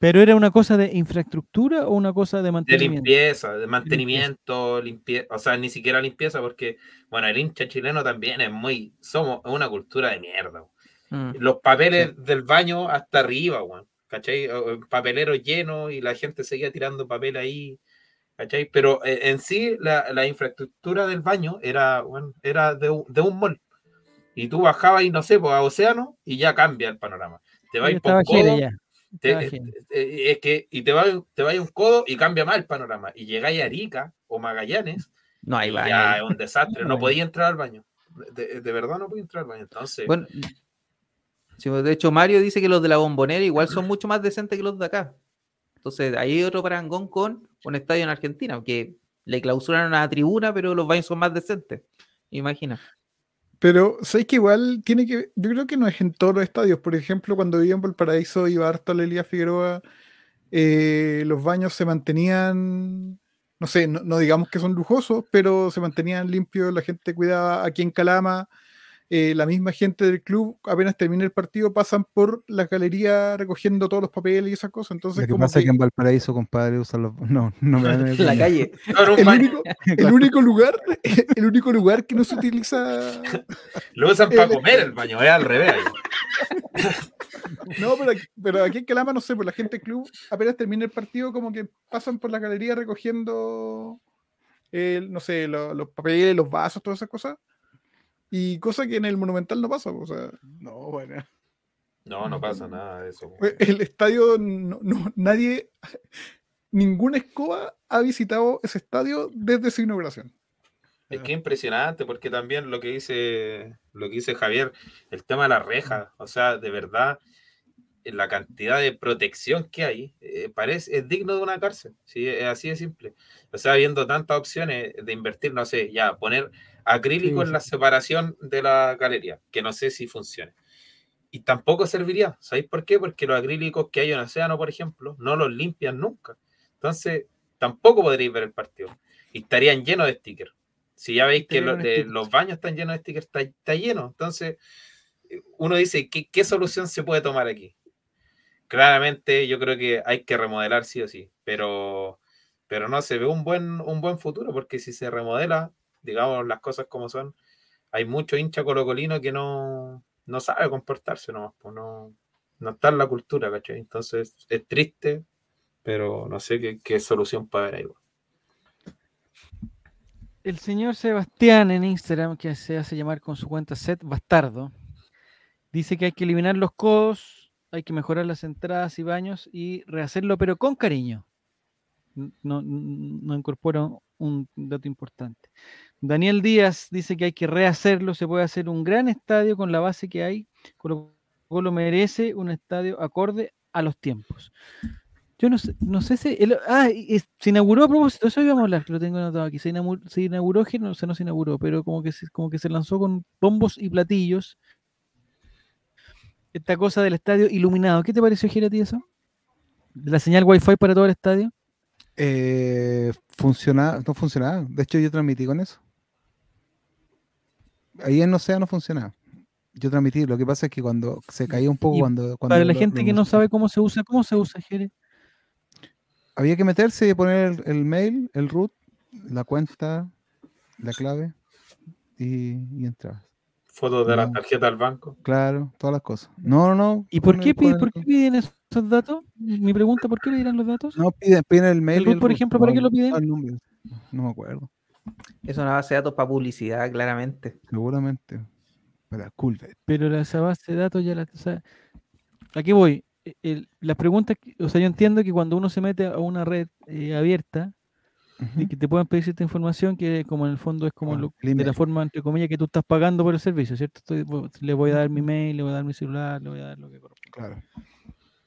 ¿Pero era una cosa de infraestructura o una cosa de De mantenimiento? limpieza, de mantenimiento, limpieza, o sea, ni siquiera limpieza porque, bueno, el hincha chileno también es muy, somos una cultura de mierda. Mm. los papeles del baño hasta arriba, weón. ¿Cachai? Papelero lleno y la gente seguía tirando papel ahí. ¿Cachai? Pero eh, en sí la, la infraestructura del baño era, weón, era de, un- de un mall. Y tú bajabas y no sé, pues a Océano y ya cambia el panorama. Te vas por te- estaba eh, eh, es que, y te vas te vas un codo y cambia más el panorama. Y llegáis a Arica o Magallanes No hay baño. ya es un desastre. No podía entrar al baño. De, de verdad no podía entrar al baño. Entonces, Bueno, pues, de hecho, Mario dice que los de la bombonera igual son mucho más decentes que los de acá. Entonces, ahí hay otro parangón con un estadio en Argentina, que le clausuran una tribuna, pero los baños son más decentes. Imagina. Pero, ¿sabes que igual tiene que. Yo creo que no es en todos los estadios. Por ejemplo, cuando vivía en Valparaíso iba harto a la Elías Figueroa, eh, los baños se mantenían. No sé, no, no digamos que son lujosos, pero se mantenían limpios, la gente cuidaba. Aquí en Calama, eh, la misma gente del club, apenas termina el partido, pasan por la galería recogiendo todos los papeles y esas cosas. Entonces, como pasa que que en Valparaíso, compadre, usan los. No, no me dan el La calle. el único, el único lugar, el único lugar que no se utiliza Lo usan para el- comer el baño, es al revés. No, pero, aquí- pero aquí en Calama, no sé, pues la gente del club apenas termina el partido, como que pasan por la galería recogiendo, el, no sé, lo- los papeles, los vasos, todas esas cosas. Y cosa que en el Monumental no pasa, o sea, No, bueno. No, no pasa nada de eso. pues, el estadio, no, no- nadie, ninguna escoba ha visitado ese estadio desde su inauguración. Es que impresionante, porque también lo que dice, lo que dice Javier, el tema de la reja, o sea, de verdad, la cantidad de protección que hay, eh, parece, es digno de una cárcel, ¿sí? es así de simple. O sea, viendo tantas opciones de invertir, no sé, ya poner acrílico Sí, en la separación de la galería, que no sé si funcione. Y tampoco serviría, ¿sabéis por qué? Porque los acrílicos que hay en Océano, por ejemplo, no los limpian nunca. Entonces, tampoco podréis ver el partido. Y estarían llenos de stickers. Si ya veis que de- los baños están llenos de stickers, está, está lleno. Entonces, uno dice, ¿qué, qué solución se puede tomar aquí? claramente yo creo que hay que remodelar sí o sí, pero, pero no se ve un buen, un buen futuro, porque si se remodela, digamos las cosas como son, hay mucho hincha colocolino que no, no sabe comportarse nomás, pues no, no está en la cultura, ¿cachai? Entonces es triste, pero no sé qué, solución para ver ahí. El señor Sebastián en Instagram, que se hace llamar con su cuenta Set Bastardo, dice que hay que eliminar los codos, hay que mejorar las entradas y baños y rehacerlo, pero con cariño. No, no incorpora un dato importante. Daniel Díaz dice que hay que rehacerlo, se puede hacer un gran estadio con la base que hay. Colo Colo merece un estadio acorde a los tiempos. Yo no sé, no sé si. el- ah, se inauguró a propósito, eso íbamos a hablar, que lo tengo anotado aquí. Se inauguró, se inauguró, no, se no se inauguró, pero como que, se, como que se lanzó con bombos y platillos. Esta cosa del estadio iluminado. ¿Qué te pareció, Gerati, eso? ¿De la señal Wi-Fi para todo el estadio? Eh, funcionaba, no funcionaba. De hecho, yo transmití con eso. Ahí en no funcionaba. Yo transmití. Lo que pasa es que cuando se caía un poco, Y cuando, cuando Para la lo- gente lo que no sabe cómo se usa, ¿cómo se usa, Jere? había que meterse y poner el, el mail, el root, la cuenta, la clave y, y entrabas. Fotos de la tarjeta al banco. Claro, todas las cosas. No, no, no. ¿Y por qué, el- pi- pon el- por qué piden esos datos? Mi pregunta, ¿por qué pedirán los datos? No, piden, piden el mail. root, el por root, ejemplo, para qué lo piden? No me acuerdo. Es una base de datos para publicidad, claramente. Seguramente. Para Culvet. Pero la- esa base de datos ya la... o sea, aquí voy. E- el- las preguntas, que- o sea, yo entiendo que cuando uno se mete a una red eh, abierta, y que te puedan pedir cierta información que como en el fondo es como lo- de la forma, entre comillas, que tú estás pagando por el servicio, ¿cierto? Estoy- le voy a dar mi mail, le voy a dar mi celular, le voy a dar lo que corresponde. Claro.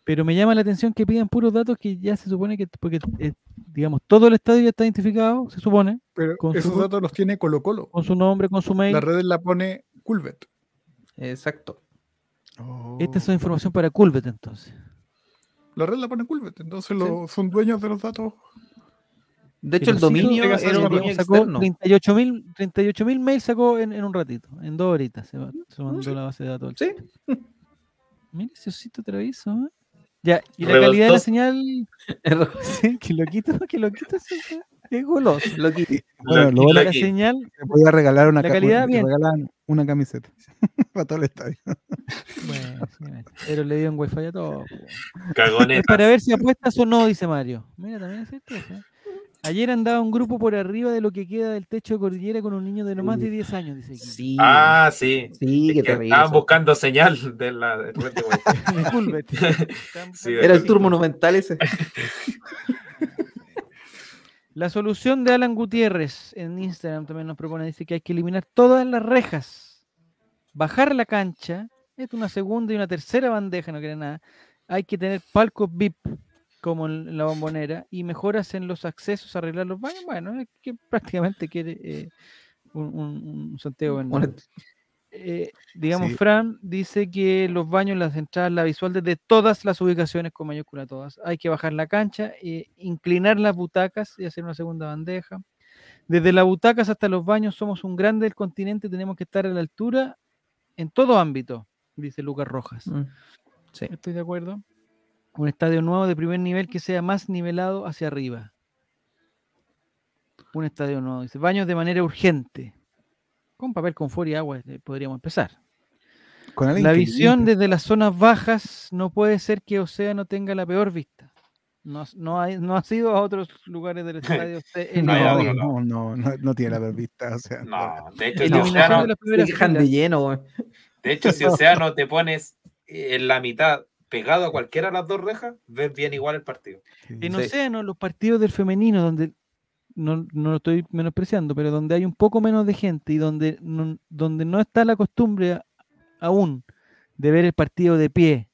Pero me llama la atención que pidan puros datos que ya se supone que, porque, eh, digamos, todo el estadio ya está identificado, se supone, Pero Con esos su- datos los tiene Colo Colo. con su nombre, con su mail. La red la pone Culvet. Exacto. Esta es información para Culvet, entonces. La red la pone Culvet. Entonces lo- son dueños de los datos. De hecho, el sí, dominio era un dominio sacó externo. 38.000 38.000 mails sacó en, en un ratito, en dos horitas se, mandó sí. la base de datos. Sí. Mira ese osito travieso, ¿eh? Ya, y la calidad de la señal, sí, que lo quito, que lo quito, es goloso. Lo Bueno, lo bueno La señal, Te voy a regalar una La ca- calidad, bien. regalan una camiseta para todo el estadio. bueno, sí, pero le dio en wifi a todo. Es para ver si apuestas o no, dice Mario. Mira, también es cierto eso, ¿eh? Ayer andaba un grupo por arriba de lo que queda del techo de cordillera con un niño de no más de 10 años, dice aquí. Sí. Ah, sí. sí, Es qué que terrible. estaban buscando señal de la de. Sí, Era el tour monumental ese. La solución de Alan Gutiérrez en Instagram también nos propone, dice que hay que eliminar todas las rejas, bajar la cancha, es una segunda y una tercera bandeja, no quiere nada. Hay que tener palcos VIP como en la bombonera y mejoras en los accesos, arreglar los baños. Bueno, es que prácticamente quiere eh, un, un- un Santiago. Una- Eh, digamos, Sí. Fran dice que los baños, las entradas, la visual desde todas las ubicaciones con mayúscula todas. Hay que bajar la cancha, eh, inclinar las butacas y hacer una segunda bandeja. Desde las butacas hasta los baños somos un grande del continente, tenemos que estar a la altura en todo ámbito, dice Lucas Rojas. Mm. Sí. Estoy de acuerdo. Un estadio nuevo de primer nivel que sea más nivelado hacia arriba. Un estadio nuevo. Dice, baños de manera urgente. Con papel, confort y agua eh, podríamos empezar. Con La visión desde las zonas bajas no puede ser que Océano tenga la peor vista. No, no, hay- no ha sido a otros lugares del estadio. No, no, no, no, no, no tiene la ver vista. O sea, No, de hecho, si Eliminación Océano, de de lleno, güey. de hecho, si Océano te pones eh, en la mitad pegado a cualquiera de las dos rejas, ves bien igual el partido. sí. En Sí. Océano, los partidos del femenino, donde no, no lo estoy menospreciando, pero donde hay un poco menos de gente y donde no, donde no está la costumbre aún de ver el partido de pie,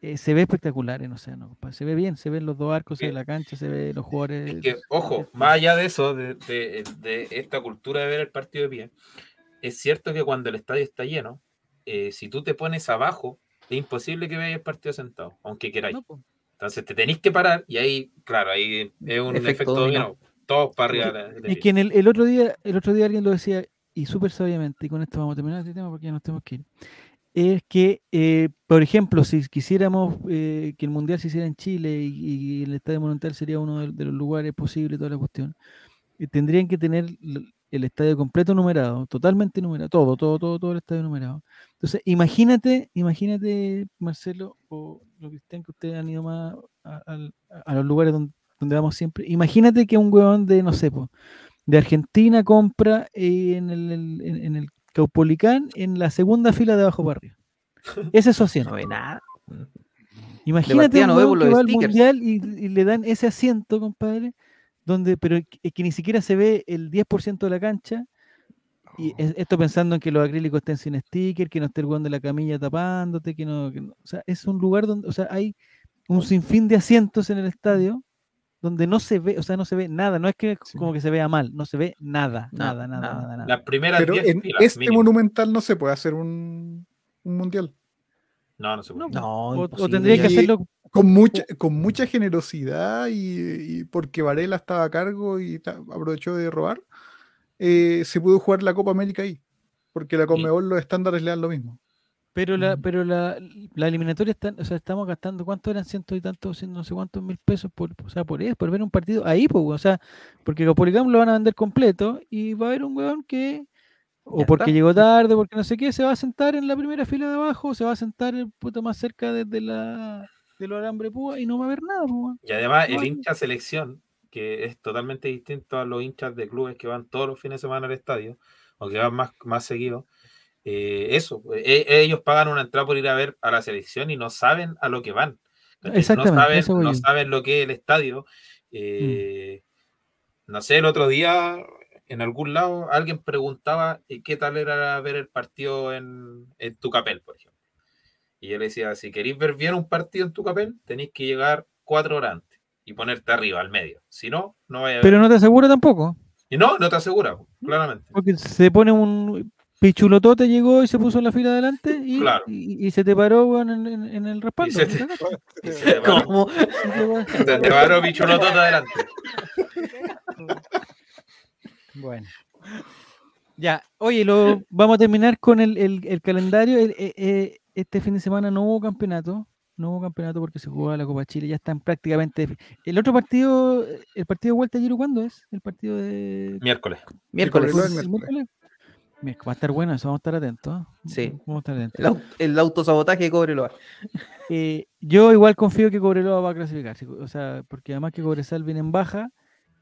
eh, se ve espectacular en Océano, compadre. Se ve bien, se ven los dos arcos de la cancha, se ve los jugadores. Es que, ojo, más allá de eso, de, de- de esta cultura de ver el partido de pie, es cierto que cuando el estadio está lleno, eh, si tú te pones abajo, es imposible que veáis el partido sentado, aunque queráis. No, po. Entonces te tenéis que parar y ahí, claro, ahí es un Efecto efecto, dominó. dominó. Todos para arriba. de la- de la Es que en el, el otro día, el otro día alguien lo decía, y súper sabiamente, y con esto vamos a terminar este tema porque ya nos tenemos que ir. es que, eh, por ejemplo, si quisiéramos eh, que el Mundial se hiciera en Chile y, y el Estadio Monumental sería uno de, de los lugares posibles, toda la cuestión, eh, tendrían que tener el estadio completo numerado, totalmente numerado, todo, todo, todo, todo el estadio numerado. Entonces, imagínate, imagínate, Marcelo o lo Cristian, que ustedes han ido más a, los lugares donde, donde vamos siempre. Imagínate que un huevón de, no sé, po, de Argentina compra en el, el- en, en el Caupolicán en la segunda fila de abajo para arriba. Ese es su asiento. No ve nada. Imagínate no vemos que va al mundial y, y le dan ese asiento, compadre, donde, pero es que ni siquiera se ve el 10% de la cancha. Y es- esto pensando en que los acrílicos estén sin sticker, que no esté el huevón de la camilla tapándote, que no, que no- O sea, es un lugar donde, o sea, hay un sinfín de asientos en el estadio donde no se ve, o sea, no se ve nada. No es que Sí. como que se vea mal, no se ve nada, Nada, nada, nada, nada. nada, nada. Las primeras Pero 10 en filas, este mínimo. monumental no se puede hacer un, un mundial. No, no se puede. No, No, o, o tendría que hacerlo Con mucha, con mucha generosidad y, y porque Varela estaba a cargo y aprovechó de robar, eh, se pudo jugar la Copa América ahí. Porque la Conmebol los estándares le dan lo mismo. Pero la, Mm. pero la, la eliminatoria está, o sea, estamos gastando, ¿cuánto eran? Ciento y tantos, no sé cuántos mil pesos por, o sea, por eso, por ver un partido ahí, pues, o sea, porque Capolicán lo van a vender completo y va a haber un weón que, o Ya porque está. llegó tarde, porque no sé qué, se va a sentar en la primera fila de abajo, se va a sentar el puto más cerca desde la, de los alambre púa y no va a haber nada, pues, weón. Y además, No, el hay- hincha selección, que es totalmente distinto a los hinchas de clubes que van todos los fines de semana al estadio, o que van más, más seguido, eh, eso, e- ellos pagan una entrada por ir a ver a la selección y no saben a lo que van. no saben, eso no saben lo que es el estadio. eh, No sé, el otro día en algún lado alguien preguntaba eh, qué tal era ver el partido en, en Tucapel, por ejemplo. Y yo le decía, si queréis ver bien un partido en Tucapel, tenéis que llegar cuatro horas antes y ponerte arriba, al medio. Si no, no vaya a ver. Pero no te aseguro tampoco, Y no, no te asegura, claramente. porque se pone un pichulotote, llegó y se puso en la fila adelante y, Claro. y, y se te paró en, en- en el respaldo. se ¿me te- cagaste? Y se te paró- ¿Cómo? se te paró Pichulotote adelante. Bueno. Ya, oye, lo, vamos a terminar con el, el- el calendario. El- eh, eh, este fin de semana no hubo campeonato. No hubo campeonato porque se jugaba la Copa Chile. Ya están prácticamente. El otro partido, el partido de vuelta ayer, ¿cuándo es? El partido de. Miércoles. Miércoles. Va a estar bueno eso, vamos a estar atentos. ¿ah? Sí. Vamos a estar atentos. El, au- el autosabotaje de Cobreloa. Eh, yo igual confío que Cobreloa va a clasificar, sí, o sea, porque además que Cobresal viene en baja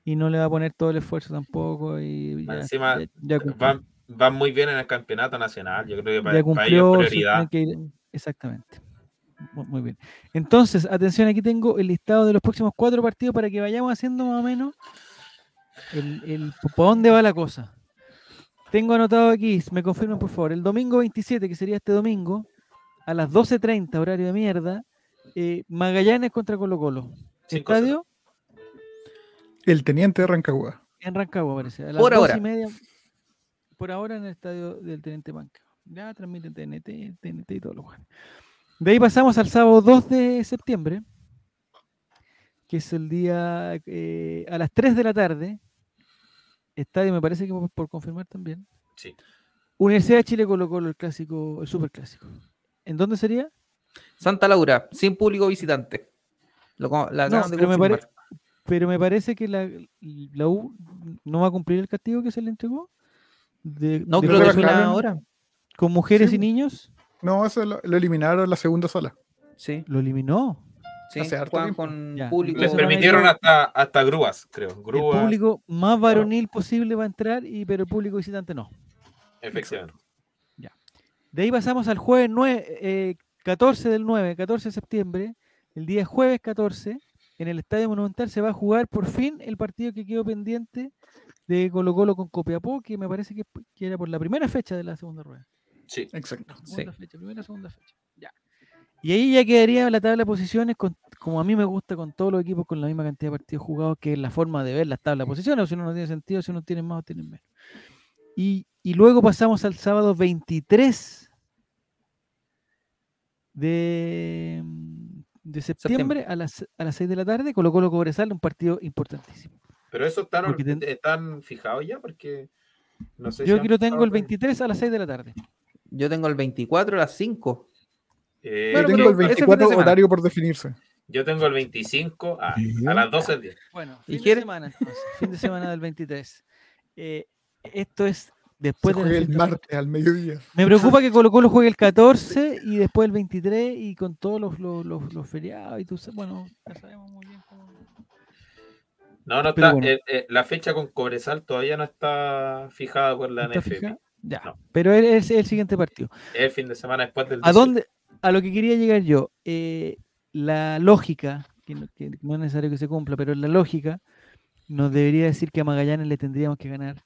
y no le va a poner todo el esfuerzo tampoco y ya, Encima, ya- ya Van, van muy bien en el campeonato nacional. Yo creo que para, ya para ellos cumplió es su- prioridad. tiene que ir- exactamente. Mu- Muy bien. Entonces, atención, aquí tengo el listado de los próximos cuatro partidos para que vayamos haciendo más o menos el, el por dónde va la cosa. Tengo anotado aquí, me confirman por favor, el domingo 27, que sería este domingo, a las 12.30, horario de mierda, eh, Magallanes contra Colo Colo. Estadio El teniente de Rancagua. en Rancagua, parece. A las Por ahora. y media, por ahora en el estadio del Teniente Manca. Ya transmiten TNT, TNT y todo lo bueno. De ahí pasamos al sábado 2 de septiembre, que es el día eh, a las 3 de la tarde. Estadio, me parece que por, por confirmar también. Sí. Universidad de Chile Colo Colo, el clásico, el super clásico. ¿En dónde sería? Santa Laura, sin público visitante. Lo, la No, pero me confirmar. Pero me parece que la, la U no va a cumplir el castigo que se le entregó. De, No, de creo que fue una hora. con mujeres Sí, y niños. No, eso lo, lo eliminaron en la segunda sala. Sí, Lo eliminó. sí. Hace harto Juegan con Ya, público. Les permitieron hasta, hasta grúas, creo. El Grúas, público más varonil posible va a entrar, y, pero el público visitante no. efectivamente. De ahí pasamos al jueves 9, eh, 14 del 9, 14 de septiembre. El día jueves 14, en el Estadio Monumental se va a jugar por fin el partido que quedó pendiente de Colo Colo con Copiapó, que me parece que, que era por la primera fecha de la segunda rueda. Sí. Exacto. Segunda fecha, primera, segunda fecha. Ya. Y ahí ya quedaría la tabla de posiciones, con, como a mí me gusta, con todos los equipos con la misma cantidad de partidos jugados, que es la forma de ver las tablas de posiciones, o si no, no tiene sentido, si uno tiene más o tiene menos. Y, y luego pasamos al sábado 23 de, de septiembre, Septiembre. A, las, a las 6 de la tarde, Colo Colo Cobresal, un partido importantísimo. Pero eso están, ten- están fijados ya porque no sé Yo si aquí lo tengo el fijado 23 a las 6 de la tarde. Yo tengo el 24 a las 5. Eh, Yo Bueno, tengo pero el ese fin de 24 semana. horario por definirse. Yo tengo el 25 a, Sí. a las 12 del día. Bueno, ¿Y fin de quiere? semana entonces, fin de semana del 23. Eh, esto es después de juega el martes al mediodía. Me preocupa que Colo Colo juegue el 14 y después el 23 y con todos los, los, los- los feriados y tú bueno, ya sabemos muy bien cómo. No, no Pero está. bueno. eh, eh, la fecha con Cobresal todavía no está fijada por la ¿Está NFP. Ya, No. pero es, el siguiente partido. Es el fin de semana después del. ¿A 18. dónde? A lo que quería llegar yo. eh, la lógica, que no, que no es necesario que se cumpla, pero la lógica nos debería decir que a Magallanes le tendríamos que ganar.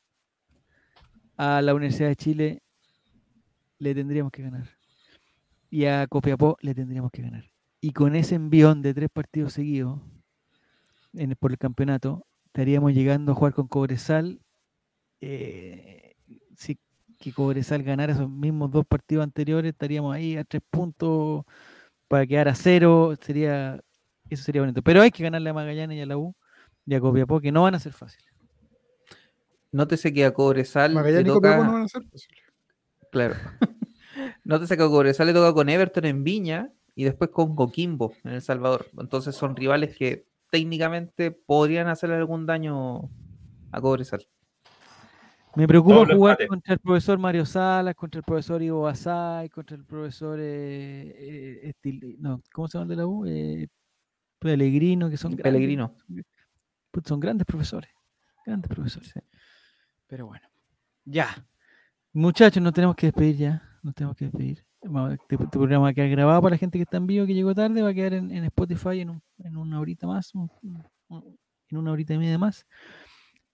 A la Universidad de Chile le tendríamos que ganar. Y a Copiapó le tendríamos que ganar. Y con ese envión de tres partidos seguidos en, por el campeonato, estaríamos llegando a jugar con Cobresal. eh, que Cobresal ganara esos mismos dos partidos anteriores, estaríamos ahí a tres puntos para quedar a cero. Sería, eso sería bonito. Pero hay que ganarle a Magallanes y a la U y a Copiapó, que no van a ser fáciles. Nótese que a Cobresal le Magallanes y toca... Copiapó no van a ser posibles. Claro. Nótese que a Cobresal le toca con Everton en Viña y después con Coquimbo en El Salvador. Entonces son rivales que técnicamente podrían hacerle algún daño a Cobresal. Me preocupa jugar contra el profesor Mario Salas, contra el profesor Ivo Basay, contra el profesor eh, eh, Estil- no, ¿cómo se llama el de la U? Eh, Pellegrino, que son grandes, Pellegrino. pues, son grandes profesores, grandes profesores. Pero bueno, ya. Muchachos, nos tenemos que despedir ya. Nos tenemos que despedir. Este, este programa va a quedar grabado para la gente que está en vivo, que llegó tarde, va a quedar en, en Spotify en, un- en una horita más, un- un- en una horita y media más.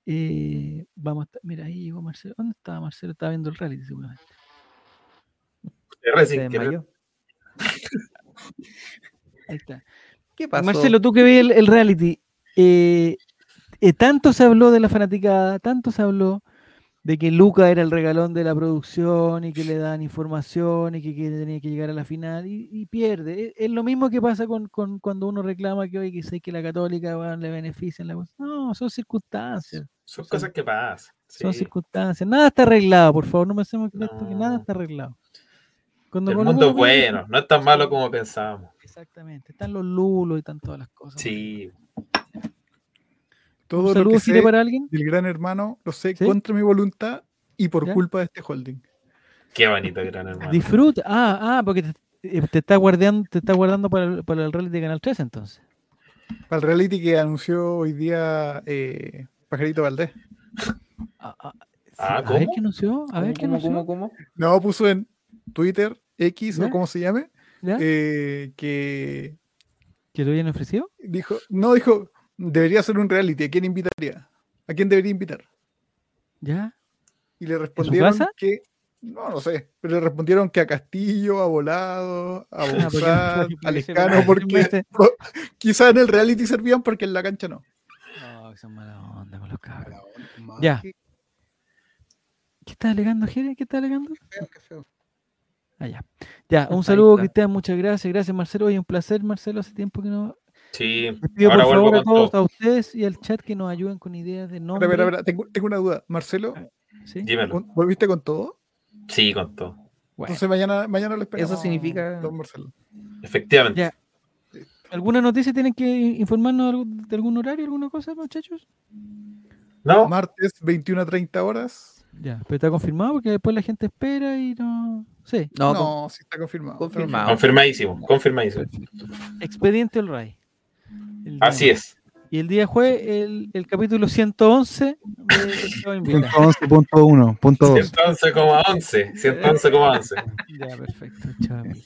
Eh, vamos a estar- mira, ahí llegó Marcelo. ¿Dónde estaba Marcelo? Estaba viendo el reality seguramente. Querer. desmayó. Ahí está. ¿Qué pasó? Marcelo, tú que ves el, el reality, eh, eh, tanto se habló de la fanaticada, tanto se habló de que Luca era el regalón de la producción y que le dan información y que, que tenía que llegar a la final y, y pierde. Es, es lo mismo que pasa con, con cuando uno reclama que hoy que sé que la católica le benefician la cosa. No, son circunstancias. Son cosas que pasan. Son circunstancias. Nada está arreglado, por favor, no me hacemos creer esto, que nada No. está arreglado. Cuando El mundo es bueno, no es tan malo como pensábamos. Exactamente. Están los lulos y están todas las cosas. Sí. Todo ¿Un lo saludo que Gire sé para alguien? del gran hermano lo sé ¿Sí? contra mi voluntad y por ¿Ya? culpa de este holding. Qué bonito, gran hermano. Disfruta. Ah, ah, porque te, eh, te está guardando, te está guardando para el, para el rally de Canal 3 entonces. Para el reality que anunció hoy día eh, Pajarito Valdés. Ah, ah, sí, Ah, a ver ¿cómo? qué anunció. A ver qué ¿Cómo, anunció. cómo, cómo? No, puso en Twitter, X ¿Ya? o como se llame, eh, que ¿Que lo habían ofrecido? dijo, no, dijo, debería ser un reality, ¿a quién invitaría? ¿A quién debería invitar? ¿Ya? Y le respondieron que, no, no sé, pero le respondieron que a Castillo, a Volado, a Ah, Bozat, porque a Lescano, porque quizás en el reality servían porque en la cancha no. No, que son mala onda con los cabros. Ya. que ¿Qué estás alegando, Jere? ¿Qué estás alegando? feo, qué feo. Ah, ya. Ya, un saludo. Cristian, muchas gracias. Gracias, Marcelo. Oye, un placer, Marcelo. Hace tiempo que no. Sí. Les pido Ahora por vuelvo favor a todos, todo. a ustedes y al chat que nos ayuden con ideas de nombre. espera, espera, Tengo, tengo una duda. Marcelo, ¿sí? Dímelo. ¿con- ¿volviste con todo? Sí, con todo. Bueno, Entonces mañana, mañana lo esperamos. significa- Don Marcelo. Efectivamente. Ya. ¿Alguna noticia tienen que informarnos de algún- de algún horario, alguna cosa, muchachos? No, Martes, 21 a 30 horas. Ya, pero está confirmado porque después la gente espera y no. Sí, No, No, sí está confirmado. confirmado. confirmadísimo, confirmadísimo. expediente. El día Así es. Y el día jueves, el, el capítulo 111 de Estado Invita. 111.1, punto 2. 111,11. 111,11. Ya, perfecto, chaval.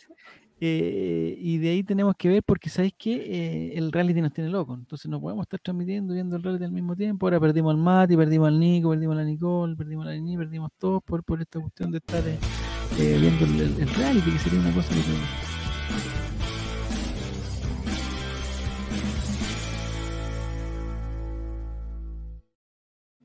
Eh, y de ahí tenemos que ver porque sabéis que el reality nos tiene locos. Entonces no podemos estar transmitiendo viendo el reality al mismo tiempo. Ahora perdimos al Mati, perdimos al Nico, perdimos a la Nicole, perdimos a la Nini, perdimos todos por, por esta cuestión de estar eh, eh, viendo el, el- el reality, que sería una cosa que